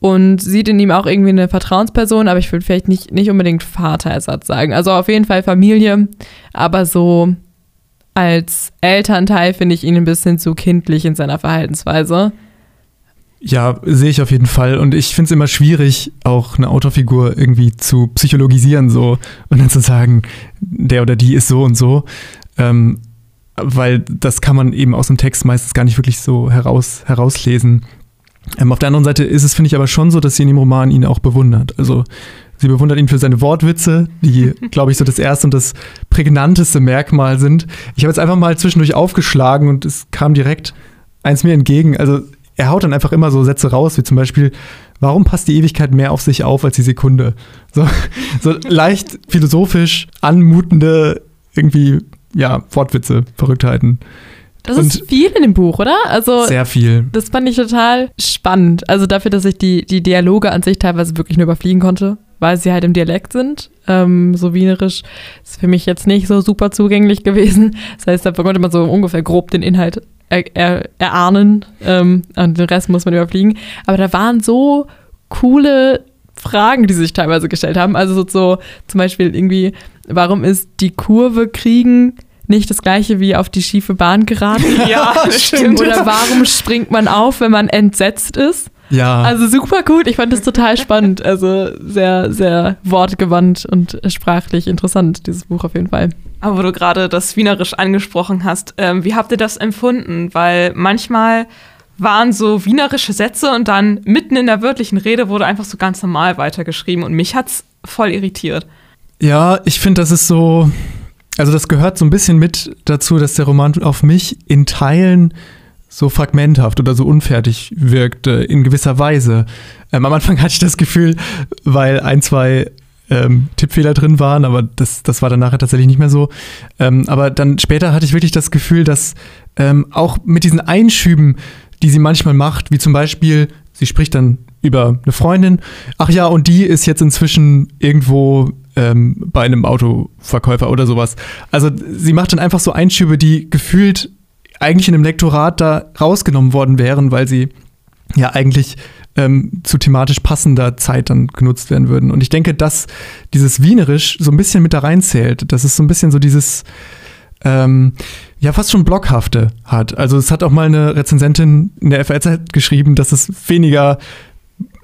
und sieht in ihm auch irgendwie eine Vertrauensperson, aber ich würde vielleicht nicht, nicht unbedingt Vaterersatz sagen. Also auf jeden Fall Familie, aber so als Elternteil finde ich ihn ein bisschen zu kindlich in seiner Verhaltensweise. Ja, sehe ich auf jeden Fall. Und ich finde es immer schwierig, auch eine Autorfigur irgendwie zu psychologisieren so und dann zu sagen, der oder die ist so und so. Ähm, weil das kann man eben aus dem Text meistens gar nicht wirklich so heraus, herauslesen. Ähm, auf der anderen Seite ist es, finde ich, aber schon so, dass sie in dem Roman ihn auch bewundert. Also sie bewundert ihn für seine Wortwitze, die, glaube ich, so das erste und das prägnanteste Merkmal sind. Ich habe jetzt einfach mal zwischendurch aufgeschlagen und es kam direkt eins mir entgegen. Also er haut dann einfach immer so Sätze raus, wie zum Beispiel, warum passt die Ewigkeit mehr auf sich auf als die Sekunde? So, so leicht philosophisch anmutende, irgendwie, ja, Wortwitze, Verrücktheiten. Das Und- ist viel in dem Buch, oder? Also Sehr viel. das fand ich total spannend. Also dafür, dass ich die, die Dialoge an sich teilweise wirklich nur überfliegen konnte, weil sie halt im Dialekt sind. Ähm, so wienerisch ist für mich jetzt nicht so super zugänglich gewesen. Das heißt, da konnte man so ungefähr grob den Inhalt er, er, erahnen ähm, und den Rest muss man überfliegen. Aber da waren so coole Fragen, die sich teilweise gestellt haben. Also so, so zum Beispiel irgendwie, warum ist die Kurve kriegen nicht das gleiche wie auf die schiefe Bahn geraten? Ja, stimmt. Oder warum springt man auf, wenn man entsetzt ist? Ja. Also super gut. Ich fand das total spannend. Also sehr, sehr wortgewandt und sprachlich interessant, dieses Buch auf jeden Fall. Aber wo du gerade das Wienerisch angesprochen hast, ähm, wie habt ihr das empfunden? Weil manchmal waren so wienerische Sätze und dann mitten in der wörtlichen Rede wurde einfach so ganz normal weitergeschrieben und mich hat's voll irritiert. Ja, ich finde, das ist so, also das gehört so ein bisschen mit dazu, dass der Roman auf mich in Teilen so fragmenthaft oder so unfertig wirkte, in gewisser Weise. Ähm, am Anfang hatte ich das Gefühl, weil ein, zwei ähm, Tippfehler drin waren, aber das, das war dann nachher tatsächlich nicht mehr so. Ähm, aber dann später hatte ich wirklich das Gefühl, dass ähm, auch mit diesen Einschüben, die sie manchmal macht, wie zum Beispiel, sie spricht dann über eine Freundin, ach ja, und die ist jetzt inzwischen irgendwo ähm, bei einem Autoverkäufer oder sowas. Also sie macht dann einfach so Einschübe, die gefühlt eigentlich in einem Lektorat da rausgenommen worden wären, weil sie ja eigentlich ähm, zu thematisch passender Zeit dann genutzt werden würden. Und ich denke, dass dieses Wienerisch so ein bisschen mit da reinzählt. Das ist so ein bisschen so dieses, ähm, ja, fast schon Blockhafte hat. Also es hat auch mal eine Rezensentin in der FAZ geschrieben, dass es weniger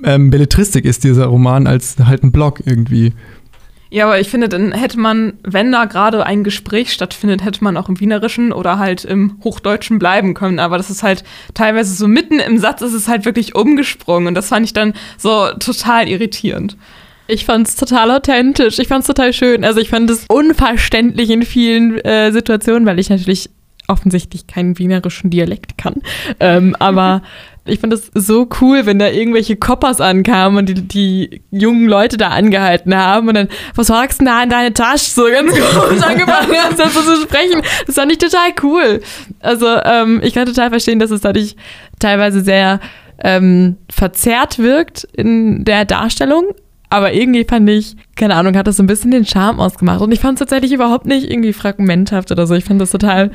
ähm, Belletristik ist, dieser Roman, als halt ein Blog irgendwie. Ja, aber ich finde, dann hätte man, wenn da gerade ein Gespräch stattfindet, hätte man auch im Wienerischen oder halt im Hochdeutschen bleiben können. Aber das ist halt teilweise so mitten im Satz ist es halt wirklich umgesprungen. Und das fand ich dann so total irritierend. Ich fand es total authentisch. Ich fand es total schön. Also ich fand es unverständlich in vielen äh, Situationen, weil ich natürlich offensichtlich keinen wienerischen Dialekt kann. Ähm, aber ich fand es so cool, wenn da irgendwelche Koppers ankamen und die, die jungen Leute da angehalten haben und dann, was fragst du da in deine Tasche? So ganz komisch angefangen haben, das so zu sprechen. Das fand ich total cool. Also ähm, ich kann total verstehen, dass es dadurch teilweise sehr ähm, verzerrt wirkt in der Darstellung. Aber irgendwie fand ich, keine Ahnung, hat das so ein bisschen den Charme ausgemacht. Und ich fand es tatsächlich überhaupt nicht irgendwie fragmenthaft oder so. Ich fand das total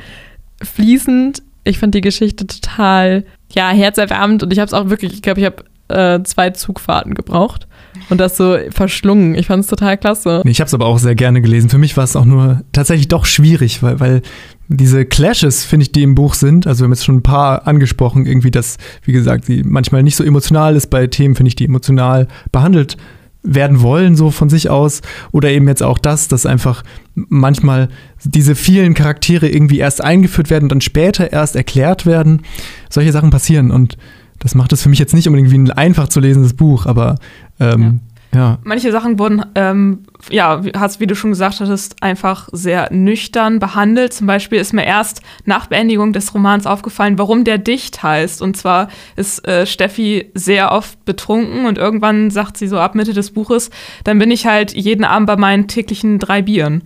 fließend. Ich fand die Geschichte total, ja, herzerwärmend und ich habe es auch wirklich, ich glaube, ich habe äh, zwei Zugfahrten gebraucht und das so verschlungen. Ich fand es total klasse. Ich habe es aber auch sehr gerne gelesen. Für mich war es auch nur tatsächlich doch schwierig, weil, weil diese Clashes, finde ich, die im Buch sind, also wir haben jetzt schon ein paar angesprochen, irgendwie, dass, wie gesagt, sie manchmal nicht so emotional ist bei Themen, finde ich, die emotional behandelt werden wollen, so von sich aus. Oder eben jetzt auch das, dass einfach manchmal diese vielen Charaktere irgendwie erst eingeführt werden und dann später erst erklärt werden. Solche Sachen passieren und das macht es für mich jetzt nicht unbedingt wie ein einfach zu lesendes Buch, aber ähm, ja. Manche Sachen wurden, ähm, ja, hast, wie du schon gesagt hattest, einfach sehr nüchtern behandelt. Zum Beispiel ist mir erst nach Beendigung des Romans aufgefallen, warum der dicht heißt. Und zwar ist äh, Steffi sehr oft betrunken und irgendwann sagt sie so ab Mitte des Buches, dann bin ich halt jeden Abend bei meinen täglichen drei Bieren.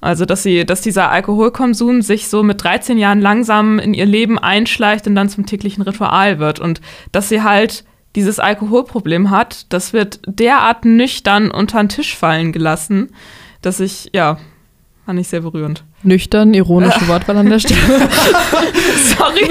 Also, dass sie, dass dieser Alkoholkonsum sich so mit 13 Jahren langsam in ihr Leben einschleicht und dann zum täglichen Ritual wird. Und dass sie halt dieses Alkoholproblem hat, das wird derart nüchtern unter den Tisch fallen gelassen, dass ich, ja, fand ich sehr berührend. Nüchtern, ironische Wortwahl an der Stelle. Sorry.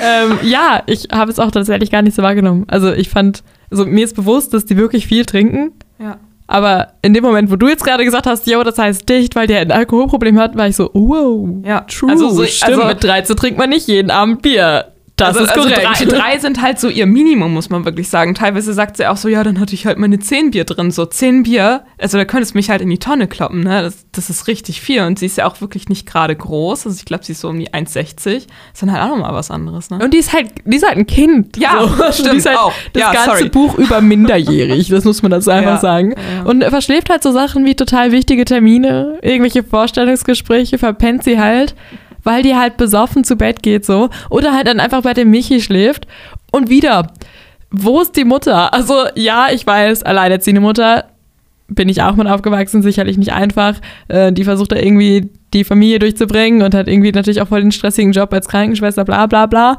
ähm, ja, ich habe es auch tatsächlich gar nicht so wahrgenommen. Also ich fand, also mir ist bewusst, dass die wirklich viel trinken. Ja. Aber in dem Moment, wo du jetzt gerade gesagt hast, jo, das heißt dicht, weil der ein Alkoholproblem hat, war ich so, wow, Ja, true, also so- stimmt. also- mit 13 trinkt man nicht jeden Abend Bier. Das also, ist korrekt. Also drei, drei sind halt so ihr Minimum, muss man wirklich sagen. Teilweise sagt sie auch so, ja, dann hatte ich halt meine zehn Bier drin. So zehn Bier, also da könntest du mich halt in die Tonne kloppen, ne? Das, das ist richtig viel. Und sie ist ja auch wirklich nicht gerade groß. Also ich glaube, sie ist so um die 1,60. Ist dann halt auch nochmal was anderes, ne? Und die ist halt, die ist halt ein Kind. Ja, stimmt die ist halt auch. Das Ja, ganze sorry. Buch über minderjährig, das muss man dazu einfach Ja, sagen. ja. Und verschläft halt so Sachen wie total wichtige Termine, irgendwelche Vorstellungsgespräche, verpennt sie halt, weil die halt besoffen zu Bett geht so. Oder halt dann einfach bei dem Michi schläft. Und wieder, wo ist die Mutter? Also ja, ich weiß, alleinerziehende Mutter, bin ich auch mit aufgewachsen, sicherlich nicht einfach. Äh, die versucht da irgendwie die Familie durchzubringen und hat irgendwie natürlich auch voll den stressigen Job als Krankenschwester, bla bla bla.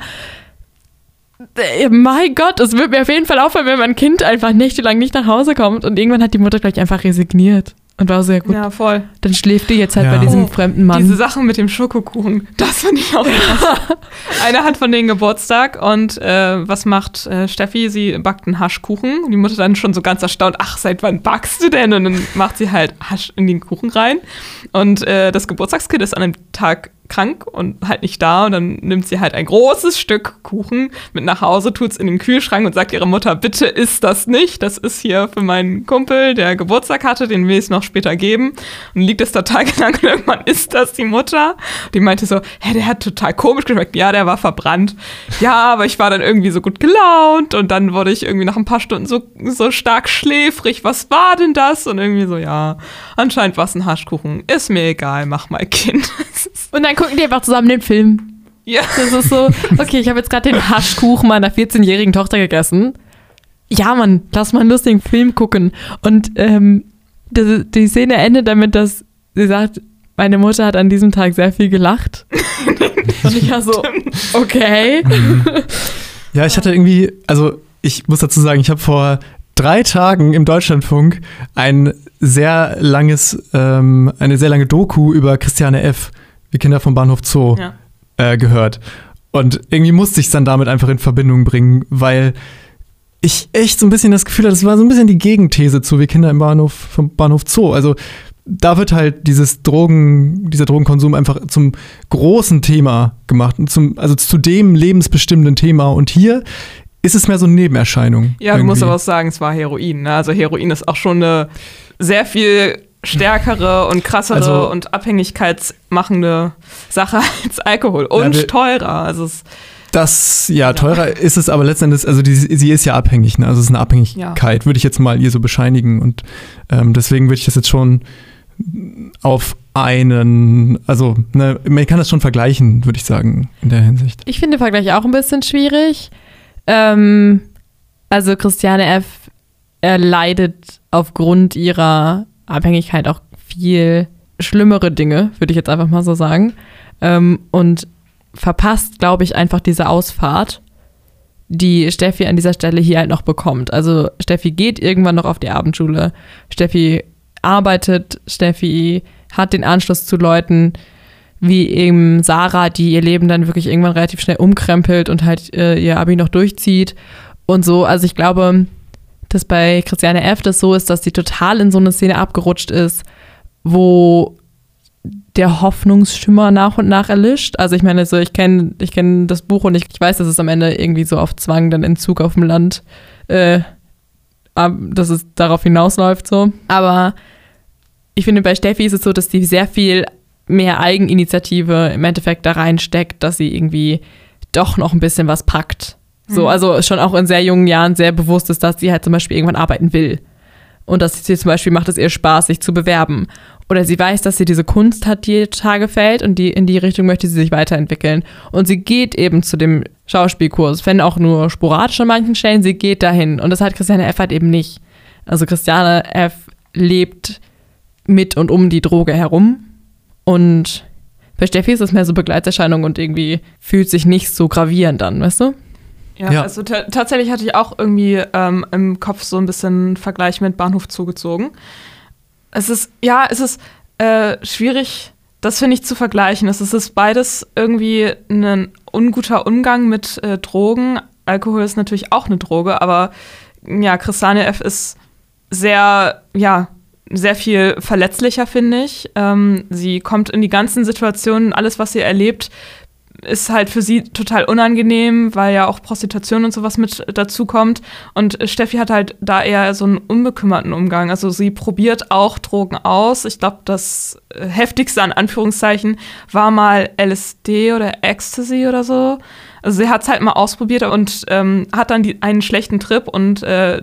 Äh, Mein Gott, es wird mir auf jeden Fall auffallen, wenn mein Kind einfach nächtelang nicht nach Hause kommt und irgendwann hat die Mutter gleich einfach resigniert und war ja gut, Ja, voll. dann schläft die jetzt halt Ja. bei diesem Oh, fremden Mann. Diese Sachen mit dem Schokokuchen, das finde ich auch krass. Einer hat von denen Geburtstag und äh, was macht äh, Steffi? Sie backt einen Haschkuchen. Und die Mutter dann schon so ganz erstaunt, ach, seit wann backst du denn? Und dann macht sie halt Hasch in den Kuchen rein. Und äh, das Geburtstagskind ist an dem Tag krank und halt nicht da und dann nimmt sie halt ein großes Stück Kuchen mit nach Hause, tut es in den Kühlschrank und sagt ihrer Mutter, bitte isst das nicht, das ist hier für meinen Kumpel, der Geburtstag hatte, den will ich noch später geben und liegt es da tagelang und irgendwann isst das die Mutter. Die meinte so, hä, der hat total komisch geschmeckt, ja, der war verbrannt. Ja, aber ich war dann irgendwie so gut gelaunt und dann wurde ich irgendwie nach ein paar Stunden so, so stark schläfrig, was war denn das? Und irgendwie so, ja, anscheinend war es ein Haschkuchen, ist mir egal, mach mal Kind. Und dann gucken die einfach zusammen den Film. Ja. Das ist so, okay, ich habe jetzt gerade den Haschkuchen meiner 14-jährigen Tochter gegessen. Ja, Mann, lass mal einen lustigen Film gucken. Und ähm, die, die Szene endet damit, dass sie sagt, meine Mutter hat an diesem Tag sehr viel gelacht. Und ich war so, okay. Ja, ich hatte irgendwie, also ich muss dazu sagen, ich habe vor drei Tagen im Deutschlandfunk ein sehr langes, ähm, eine sehr lange Doku über Christiane F., wie Kinder vom Bahnhof Zoo, Ja. äh, gehört. Und irgendwie musste ich es dann damit einfach in Verbindung bringen, weil ich echt so ein bisschen das Gefühl hatte, das war so ein bisschen die Gegenthese zu wie Kinder im Bahnhof vom Bahnhof Zoo. Also da wird halt dieses Drogen, dieser Drogenkonsum einfach zum großen Thema gemacht, und zum, also zu dem lebensbestimmenden Thema. Und hier ist es mehr so eine Nebenerscheinung. Ja, du musst irgendwie. aber auch sagen, es war Heroin. Ne? Also Heroin ist auch schon eine sehr viel stärkere und krassere Also- und abhängigkeitsmachende Sache als Alkohol und wir- teurer. Also es, Das, ja, teurer ist es aber letztendlich, also die, sie ist ja abhängig, ne? also es ist eine Abhängigkeit, würde ich jetzt mal ihr so bescheinigen und ähm, deswegen würde ich das jetzt schon auf einen, also ne, man kann das schon vergleichen, würde ich sagen, in der Hinsicht. Ich finde den Vergleich auch ein bisschen schwierig. Ähm, also Christiane F. erleidet aufgrund ihrer Abhängigkeit auch viel schlimmere Dinge, würde ich jetzt einfach mal so sagen. Ähm, und verpasst, glaube ich, einfach diese Ausfahrt, die Steffi an dieser Stelle hier halt noch bekommt. Also Steffi geht irgendwann noch auf die Abendschule. Steffi arbeitet, Steffi hat den Anschluss zu Leuten, wie eben Sarah, die ihr Leben dann wirklich irgendwann relativ schnell umkrempelt und halt äh, ihr Abi noch durchzieht und so. Also ich glaube, dass bei Christiane F. das so ist, dass sie total in so eine Szene abgerutscht ist, wo der Hoffnungsschimmer nach und nach erlischt. Also ich meine, so ich kenne ich kenn das Buch und ich, ich weiß, dass es am Ende irgendwie so auf Zwang, dann Entzug auf dem Land, äh, dass es darauf hinausläuft so. Aber ich finde, bei Steffi ist es so, dass die sehr viel mehr Eigeninitiative im Endeffekt da reinsteckt, dass sie irgendwie doch noch ein bisschen was packt. So, Mhm. also schon auch in sehr jungen Jahren sehr bewusst ist, dass sie halt zum Beispiel irgendwann arbeiten will. Und dass sie zum Beispiel macht es ihr Spaß, sich zu bewerben. Oder sie weiß, dass sie diese Kunst hat, die ihr total gefällt und die, in die Richtung möchte sie sich weiterentwickeln. Und sie geht eben zu dem Schauspielkurs, wenn auch nur sporadisch an manchen Stellen, sie geht dahin. Und das hat Christiane F. halt eben nicht. Also Christiane F. lebt mit und um die Droge herum. Und bei Steffi ist es mehr so Begleiterscheinung und irgendwie fühlt sich nicht so gravierend an, weißt du? Ja, Ja. also ta tatsächlich hatte ich auch irgendwie ähm, im Kopf so ein bisschen Vergleich mit Bahnhof zugezogen. Es ist, ja, es ist äh, schwierig, das finde ich zu vergleichen. Es ist, es ist beides irgendwie ein unguter Umgang mit äh, Drogen. Alkohol ist natürlich auch eine Droge, aber ja, Christiane F. ist sehr, ja, sehr viel verletzlicher, finde ich. Ähm, sie kommt in die ganzen Situationen, alles, was sie erlebt, ist halt für sie total unangenehm, weil ja auch Prostitution und sowas mit dazu kommt. Und Steffi hat halt da eher so einen unbekümmerten Umgang. Also sie probiert auch Drogen aus. Ich glaube, das äh, heftigste an Anführungszeichen war mal LSD oder Ecstasy oder so. Also sie hat es halt mal ausprobiert und ähm, hat dann die, einen schlechten Trip und äh,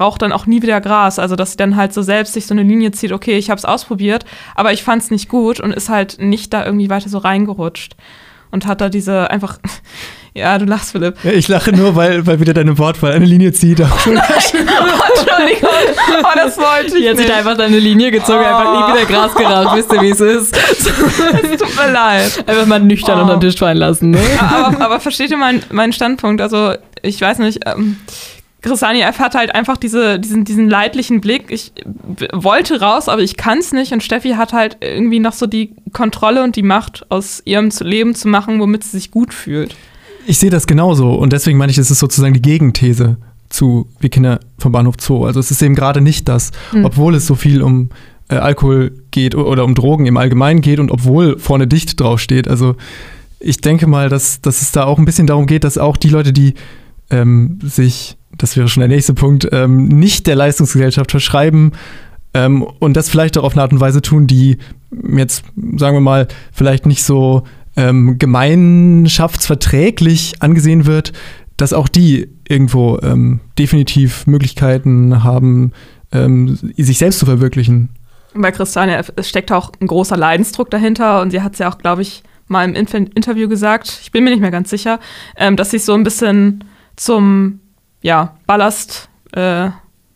raucht dann auch nie wieder Gras. Also dass sie dann halt so selbst sich so eine Linie zieht, okay, ich habe es ausprobiert, aber ich fand es nicht gut und ist halt nicht da irgendwie weiter so reingerutscht. Und hat da diese einfach, ja, du lachst, Philipp. Ja, ich lache nur, weil, weil wieder deine Wortwahl eine Linie zieht. Oh, Entschuldigung, oh, das wollte ich Jetzt hat nicht. er einfach seine Linie gezogen, einfach nie wieder Gras geraucht. Wisst ihr, wie es ist? Es tut mir leid. Einfach mal nüchtern Oh. unter den Tisch fallen lassen. Ne? aber, aber versteht ihr meinen meinen Standpunkt? Also, ich weiß nicht, ähm, Christiane F. hat halt einfach diese, diesen, diesen leidlichen Blick. Ich wollte raus, aber ich kann es nicht. Und Steffi hat halt irgendwie noch so die Kontrolle und die Macht, aus ihrem Leben zu machen, womit sie sich gut fühlt. Ich sehe das genauso und deswegen meine ich, es ist sozusagen die Gegenthese zu Wie Kinder vom Bahnhof Zoo. Also es ist eben gerade nicht das, Hm. obwohl es so viel um äh, Alkohol geht oder um Drogen im Allgemeinen geht und obwohl vorne dicht draufsteht. Also ich denke mal, dass, dass es da auch ein bisschen darum geht, dass auch die Leute, die ähm, sich, das wäre schon der nächste Punkt, ähm, nicht der Leistungsgesellschaft verschreiben ähm, und das vielleicht auch auf eine Art und Weise tun, die jetzt, sagen wir mal, vielleicht nicht so ähm, gemeinschaftsverträglich angesehen wird, dass auch die irgendwo ähm, definitiv Möglichkeiten haben, ähm, sich selbst zu verwirklichen. Bei Christiane es steckt auch ein großer Leidensdruck dahinter und sie hat es ja auch, glaube ich, mal im Interview gesagt, ich bin mir nicht mehr ganz sicher, ähm, dass sie so ein bisschen zum ja, Ballast äh,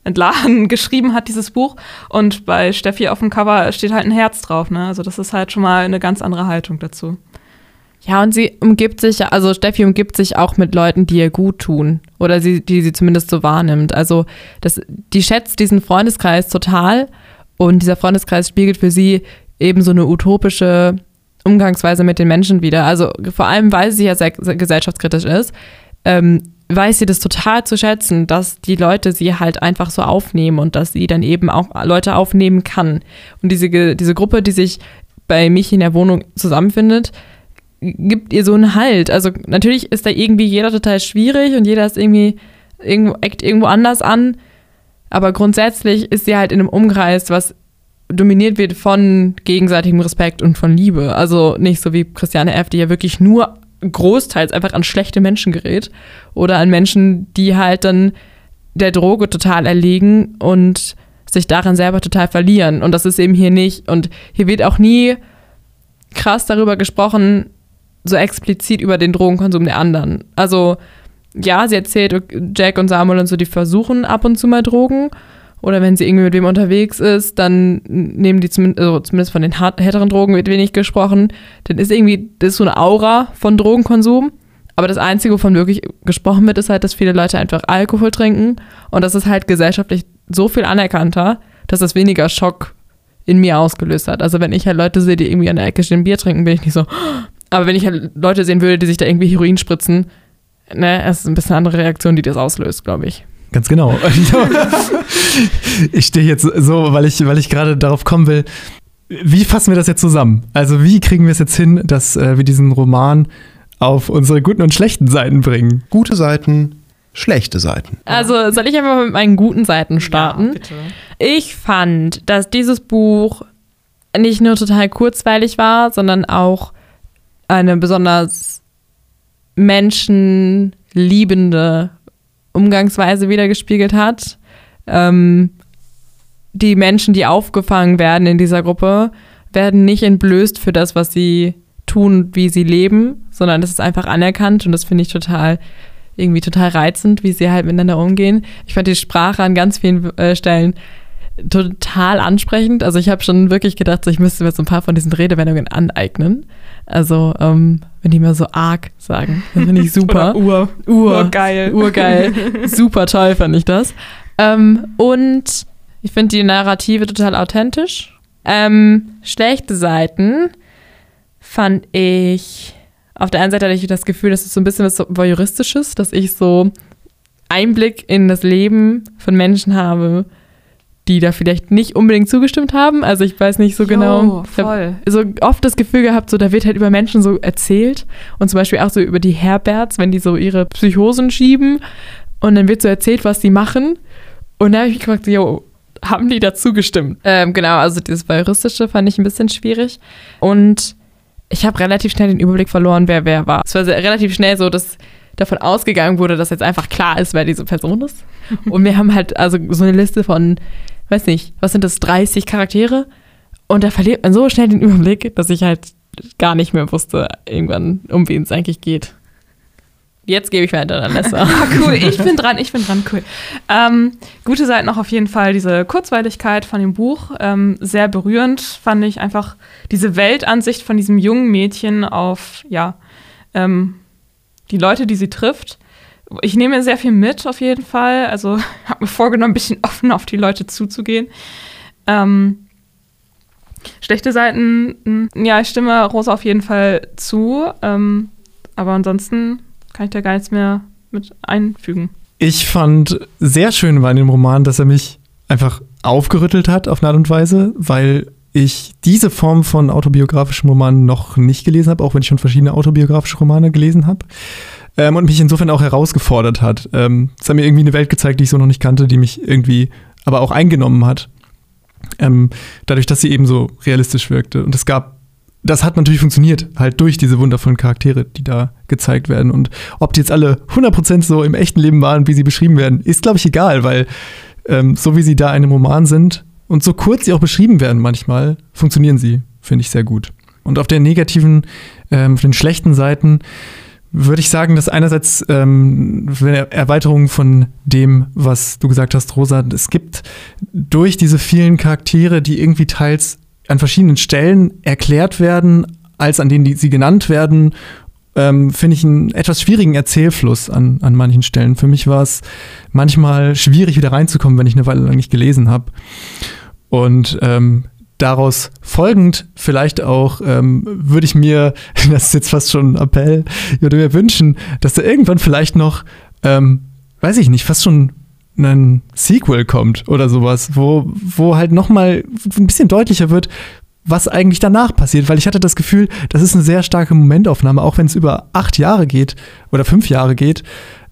entladen geschrieben hat, dieses Buch. Und bei Steffi auf dem Cover steht halt ein Herz drauf. Ne? Also das ist halt schon mal eine ganz andere Haltung dazu. Ja, und sie umgibt sich, also Steffi umgibt sich auch mit Leuten, die ihr gut tun. Oder sie, die sie zumindest so wahrnimmt. Also das, die schätzt diesen Freundeskreis total. Und dieser Freundeskreis spiegelt für sie eben so eine utopische Umgangsweise mit den Menschen wieder. Also vor allem, weil sie ja sehr, sehr gesellschaftskritisch ist, ähm, weiß sie das total zu schätzen, dass die Leute sie halt einfach so aufnehmen und dass sie dann eben auch Leute aufnehmen kann. Und diese, diese Gruppe, die sich bei mich in der Wohnung zusammenfindet, gibt ihr so einen Halt. Also natürlich ist da irgendwie jeder total schwierig und jeder ist irgendwie irgendwo, eckt irgendwo anders an. Aber grundsätzlich ist sie halt in einem Umkreis, was dominiert wird von gegenseitigem Respekt und von Liebe. Also nicht so wie Christiane F., die ja wirklich nur großteils einfach an schlechte Menschen gerät oder an Menschen, die halt dann der Droge total erlegen und sich darin selber total verlieren. Und das ist eben hier nicht. Und hier wird auch nie krass darüber gesprochen, so explizit über den Drogenkonsum der anderen. Also ja, sie erzählt, Jack und Samuel und so, die versuchen ab und zu mal Drogen oder wenn sie irgendwie mit wem unterwegs ist, dann nehmen die zumindest, also zumindest von den härteren Drogen wird wenig gesprochen. Dann ist irgendwie, das ist so eine Aura von Drogenkonsum. Aber das Einzige, wovon wirklich gesprochen wird, ist halt, dass viele Leute einfach Alkohol trinken. Und das ist halt gesellschaftlich so viel anerkannter, dass das weniger Schock in mir ausgelöst hat. Also wenn ich halt Leute sehe, die irgendwie an der Ecke stehen Bier trinken, bin ich nicht so. Aber wenn ich halt Leute sehen würde, die sich da irgendwie Heroin spritzen, ne, es ist ein bisschen eine andere Reaktion, die das auslöst, glaube ich. Ganz genau. ich stehe jetzt so, weil ich, weil ich gerade darauf kommen will. Wie fassen wir das jetzt zusammen? Also, wie kriegen wir es jetzt hin, dass äh, wir diesen Roman auf unsere guten und schlechten Seiten bringen? Gute Seiten, schlechte Seiten. Also, soll ich einfach mit meinen guten Seiten starten? Ja, bitte. Ich fand, dass dieses Buch nicht nur total kurzweilig war, sondern auch eine besonders menschenliebende Umgangsweise wiedergespiegelt hat. Ähm, die Menschen, die aufgefangen werden in dieser Gruppe, werden nicht entblößt für das, was sie tun, wie sie leben, sondern das ist einfach anerkannt und das finde ich total irgendwie total reizend, wie sie halt miteinander umgehen. Ich fand die Sprache an ganz vielen äh, Stellen total ansprechend. Also ich habe schon wirklich gedacht, so, ich müsste mir so ein paar von diesen Redewendungen aneignen. Also ähm, wenn die mir so arg sagen, das finde ich super. Ur. Ur. Urgeil. Urgeil. super toll fand ich das. Ähm, und ich finde die Narrative total authentisch. Ähm, schlechte Seiten fand ich auf der einen Seite hatte ich das Gefühl, dass es so ein bisschen was Voyeuristisches, dass ich so Einblick in das Leben von Menschen habe, die da vielleicht nicht unbedingt zugestimmt haben. Also ich weiß nicht so jo, genau. Habe so oft das Gefühl gehabt, so da wird halt über Menschen so erzählt und zum Beispiel auch so über die Herberts, wenn die so ihre Psychosen schieben und dann wird so erzählt, was sie machen. Und da habe ich mich gefragt, jo, haben die dazu gestimmt? Ähm, genau, also dieses Voyeuristische fand ich ein bisschen schwierig. Und ich habe relativ schnell den Überblick verloren, wer wer war. Es war sehr, relativ schnell so, dass davon ausgegangen wurde, dass jetzt einfach klar ist, wer diese Person ist. Und wir haben halt also so eine Liste von weiß nicht, was sind das, 30 Charaktere? Und da verliert man so schnell den Überblick, dass ich halt gar nicht mehr wusste, irgendwann, um wen es eigentlich geht. Jetzt gebe ich weiter an Alessa. ah, cool, ich bin dran, ich bin dran, cool. Ähm, gute Seiten auch auf jeden Fall diese Kurzweiligkeit von dem Buch. Ähm, sehr berührend fand ich einfach diese Weltansicht von diesem jungen Mädchen auf, ja, ähm, die Leute, die sie trifft ich nehme sehr viel mit, auf jeden Fall. Also habe mir vorgenommen, ein bisschen offen auf die Leute zuzugehen. Ähm, schlechte Seiten, ja, ich stimme Rosa auf jeden Fall zu. Ähm, aber ansonsten kann ich da gar nichts mehr mit einfügen. Ich fand sehr schön in dem Roman, dass er mich einfach aufgerüttelt hat auf eine Art und Weise, weil ich diese Form von autobiografischen Romanen noch nicht gelesen habe, auch wenn ich schon verschiedene autobiografische Romane gelesen habe. Ähm, und mich insofern auch herausgefordert hat. Ähm, es hat mir irgendwie eine Welt gezeigt, die ich so noch nicht kannte, die mich irgendwie aber auch eingenommen hat. Ähm, dadurch, dass sie eben so realistisch wirkte. Und es gab, das hat natürlich funktioniert, halt durch diese wundervollen Charaktere, die da gezeigt werden. Und ob die jetzt alle 100% so im echten Leben waren, wie sie beschrieben werden, ist, glaube ich, egal, weil ähm, so wie sie da in einem Roman sind, und so kurz sie auch beschrieben werden manchmal, funktionieren sie, finde ich sehr gut. Und auf der negativen, ähm, auf den schlechten Seiten würde ich sagen, dass einerseits ähm, eine Erweiterung von dem, was du gesagt hast, Rosa, es gibt durch diese vielen Charaktere, die irgendwie teils an verschiedenen Stellen erklärt werden, als an denen die, sie genannt werden, ähm, finde ich einen etwas schwierigen Erzählfluss an, an manchen Stellen. Für mich war es manchmal schwierig, wieder reinzukommen, wenn ich eine Weile lang nicht gelesen habe. Und ähm, daraus folgend vielleicht auch ähm, würde ich mir, das ist jetzt fast schon ein Appell, würde mir wünschen, dass da irgendwann vielleicht noch, ähm, weiß ich nicht, fast schon ein Sequel kommt oder sowas, wo, wo halt nochmal ein bisschen deutlicher wird, was eigentlich danach passiert, weil ich hatte das Gefühl, das ist eine sehr starke Momentaufnahme, auch wenn es über acht Jahre geht oder fünf Jahre geht.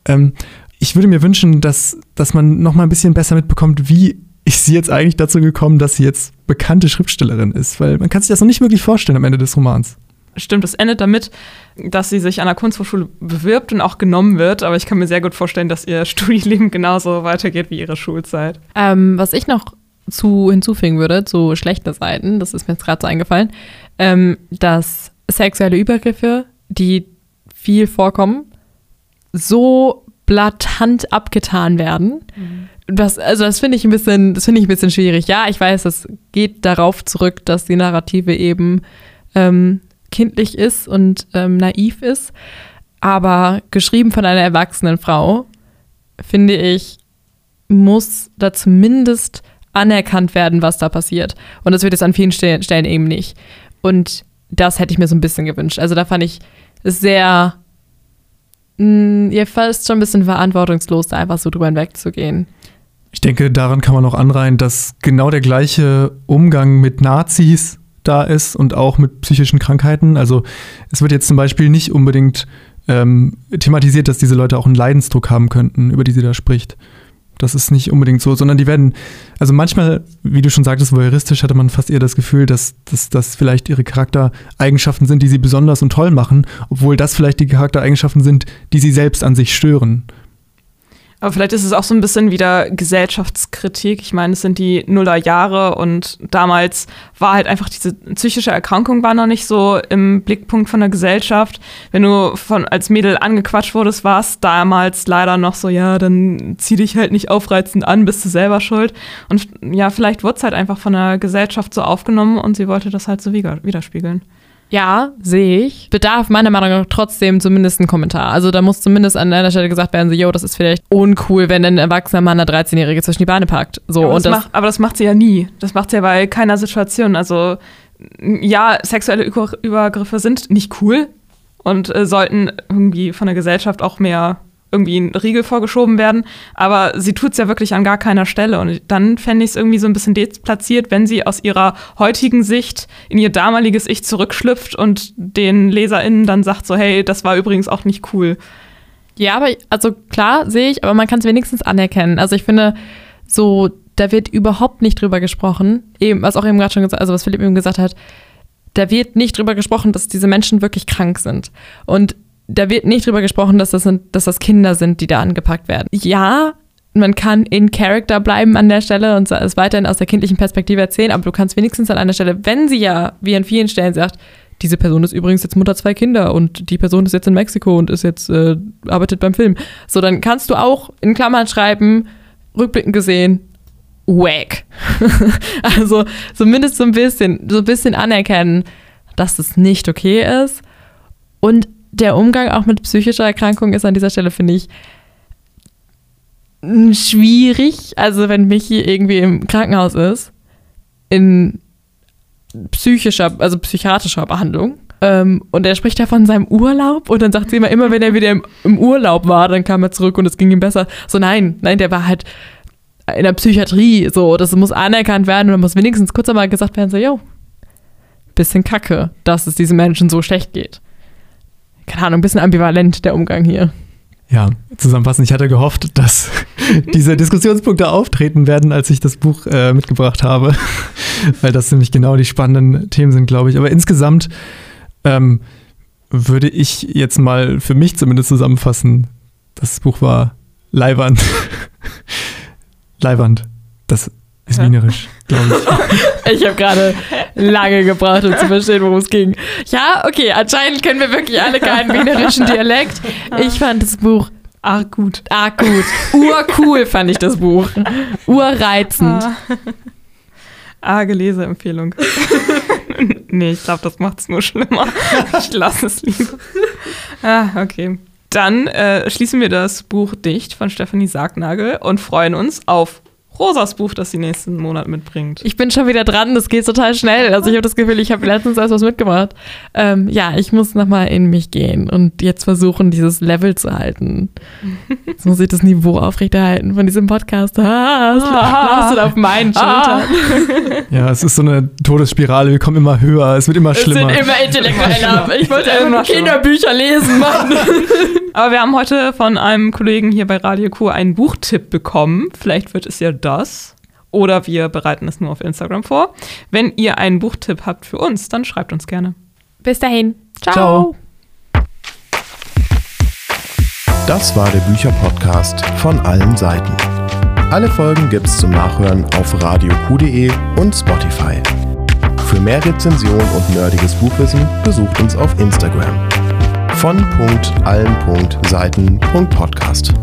Ähm, ich würde mir wünschen, dass, dass man nochmal ein bisschen besser mitbekommt, wie ist sie jetzt eigentlich dazu gekommen, dass sie jetzt bekannte Schriftstellerin ist? Weil man kann sich das noch nicht wirklich vorstellen am Ende des Romans. Stimmt, es endet damit, dass sie sich an der Kunsthochschule bewirbt und auch genommen wird. Aber ich kann mir sehr gut vorstellen, dass ihr Studienleben genauso weitergeht wie ihre Schulzeit. Ähm, was ich noch zu hinzufügen würde, zu schlechten Seiten, das ist mir jetzt gerade so eingefallen, ähm, dass sexuelle Übergriffe, die viel vorkommen, so blatant abgetan werden. Mhm das, also das finde ich ein bisschen, das finde ich ein bisschen schwierig. Ja, ich weiß, es geht darauf zurück, dass die Narrative eben ähm, kindlich ist und ähm, naiv ist. Aber geschrieben von einer erwachsenen Frau, finde ich, muss da zumindest anerkannt werden, was da passiert. Und das wird jetzt an vielen Stellen eben nicht. Und das hätte ich mir so ein bisschen gewünscht. Also da fand ich es sehr, mh, mm, ihr fast schon ein bisschen verantwortungslos, da einfach so drüber hinwegzugehen. Ich denke, daran kann man auch anreihen, dass genau der gleiche Umgang mit Nazis da ist und auch mit psychischen Krankheiten. Also es wird jetzt zum Beispiel nicht unbedingt ähm, thematisiert, dass diese Leute auch einen Leidensdruck haben könnten, über die sie da spricht. Das ist nicht unbedingt so, sondern die werden, also manchmal, wie du schon sagtest, voyeuristisch hatte man fast eher das Gefühl, dass das vielleicht ihre Charaktereigenschaften sind, die sie besonders und toll machen, obwohl das vielleicht die Charaktereigenschaften sind, die sie selbst an sich stören. Aber vielleicht ist es auch so ein bisschen wieder Gesellschaftskritik. Ich meine, es sind die Nullerjahre und damals war halt einfach diese psychische Erkrankung war noch nicht so im Blickpunkt von der Gesellschaft. Wenn du von als Mädel angequatscht wurdest, war es damals leider noch so, ja, dann zieh dich halt nicht aufreizend an, bist du selber schuld. Und ja, vielleicht wurde es halt einfach von der Gesellschaft so aufgenommen und sie wollte das halt so widerspiegeln. Ja, sehe ich. Bedarf meiner Meinung nach trotzdem zumindest ein Kommentar. Also da muss zumindest an einer Stelle gesagt werden, so, yo, das ist vielleicht uncool, wenn ein erwachsener Mann eine 13-Jährige zwischen die Beine packt. So, ja, aber, und das, das macht, aber das macht sie ja nie. Das macht sie ja bei keiner Situation. Also ja, sexuelle Übergriffe sind nicht cool und äh, sollten irgendwie von der Gesellschaft auch mehr irgendwie ein Riegel vorgeschoben werden, aber sie tut es ja wirklich an gar keiner Stelle. Und dann fände ich es irgendwie so ein bisschen deplatziert, wenn sie aus ihrer heutigen Sicht in ihr damaliges Ich zurückschlüpft und den LeserInnen dann sagt so, hey, das war übrigens auch nicht cool. Ja, aber also klar sehe ich, aber man kann es wenigstens anerkennen. Also ich finde, so, da wird überhaupt nicht drüber gesprochen, eben, was auch eben gerade schon gesagt, also was Philipp eben gesagt hat, da wird nicht drüber gesprochen, dass diese Menschen wirklich krank sind. Und da wird nicht drüber gesprochen, dass das, sind, dass das Kinder sind, die da angepackt werden. Ja, man kann in Character bleiben an der Stelle und es weiterhin aus der kindlichen Perspektive erzählen, aber du kannst wenigstens an einer Stelle, wenn sie ja, wie an vielen Stellen sagt, diese Person ist übrigens jetzt Mutter zwei Kinder und die Person ist jetzt in Mexiko und ist jetzt, äh, arbeitet beim Film. So, dann kannst du auch in Klammern schreiben, rückblickend gesehen, wack. also zumindest so ein bisschen, so ein bisschen anerkennen, dass es nicht okay ist. Und der Umgang auch mit psychischer Erkrankung ist an dieser Stelle, finde ich, schwierig. Also, wenn Michi irgendwie im Krankenhaus ist, in psychischer, also psychiatrischer Behandlung, ähm, und er spricht ja von seinem Urlaub und dann sagt sie immer, immer wenn er wieder im, im, Urlaub war, dann kam er zurück und es ging ihm besser. So, nein, nein, der war halt in der Psychiatrie, so, das muss anerkannt werden und muss wenigstens kurz einmal gesagt werden, so, yo, bisschen kacke, dass es diesen Menschen so schlecht geht. Keine Ahnung, ein bisschen ambivalent der Umgang hier. Ja, zusammenfassend, ich hatte gehofft, dass diese Diskussionspunkte auftreten werden, als ich das Buch äh, mitgebracht habe, weil das nämlich genau die spannenden Themen sind, glaube ich. Aber insgesamt ähm, würde ich jetzt mal für mich zumindest zusammenfassen, das Buch war Leiwand. Leiwand. Das ist wienerisch, glaube ich. Ich habe gerade lange gebraucht, um zu verstehen, worum es ging. Ja, okay, anscheinend können wir wirklich alle keinen wienerischen Dialekt. Ich fand das Buch arg gut. Arg gut. Urcool fand ich das Buch. Urreizend. Ah. Arge Leseempfehlung. nee, ich glaube, das macht es nur schlimmer. Ich lasse es lieber. Ah, okay. Dann äh, schließen wir das Buch dicht von Stefanie Sargnagel und freuen uns auf Rosas Buch, das sie nächsten Monat mitbringt. Ich bin schon wieder dran, das geht total schnell. Also ich habe das Gefühl, ich habe letztens erst was mitgebracht. Ähm, ja, ich muss nochmal in mich gehen und jetzt versuchen, dieses Level zu halten. Jetzt muss ich das Niveau aufrechterhalten von diesem Podcast. Ah, es lastet auf meinen ah. Schultern. Ja, es ist so eine Todesspirale. Wir kommen immer höher, es wird immer schlimmer. Es sind immer intellektueller. Ich wollte einfach Kinderbücher lesen, Mann. Aber wir haben heute von einem Kollegen hier bei Radio Q einen Buchtipp bekommen. Vielleicht wird es ja das. Oder wir bereiten es nur auf Instagram vor. Wenn ihr einen Buchtipp habt für uns, dann schreibt uns gerne. Bis dahin. Ciao. Ciao. Das war der Bücherpodcast von allen Seiten. Alle Folgen gibt's zum Nachhören auf radioq.de und Spotify. Für mehr Rezension und nerdiges Buchwissen besucht uns auf Instagram von.allen.seiten.podcast.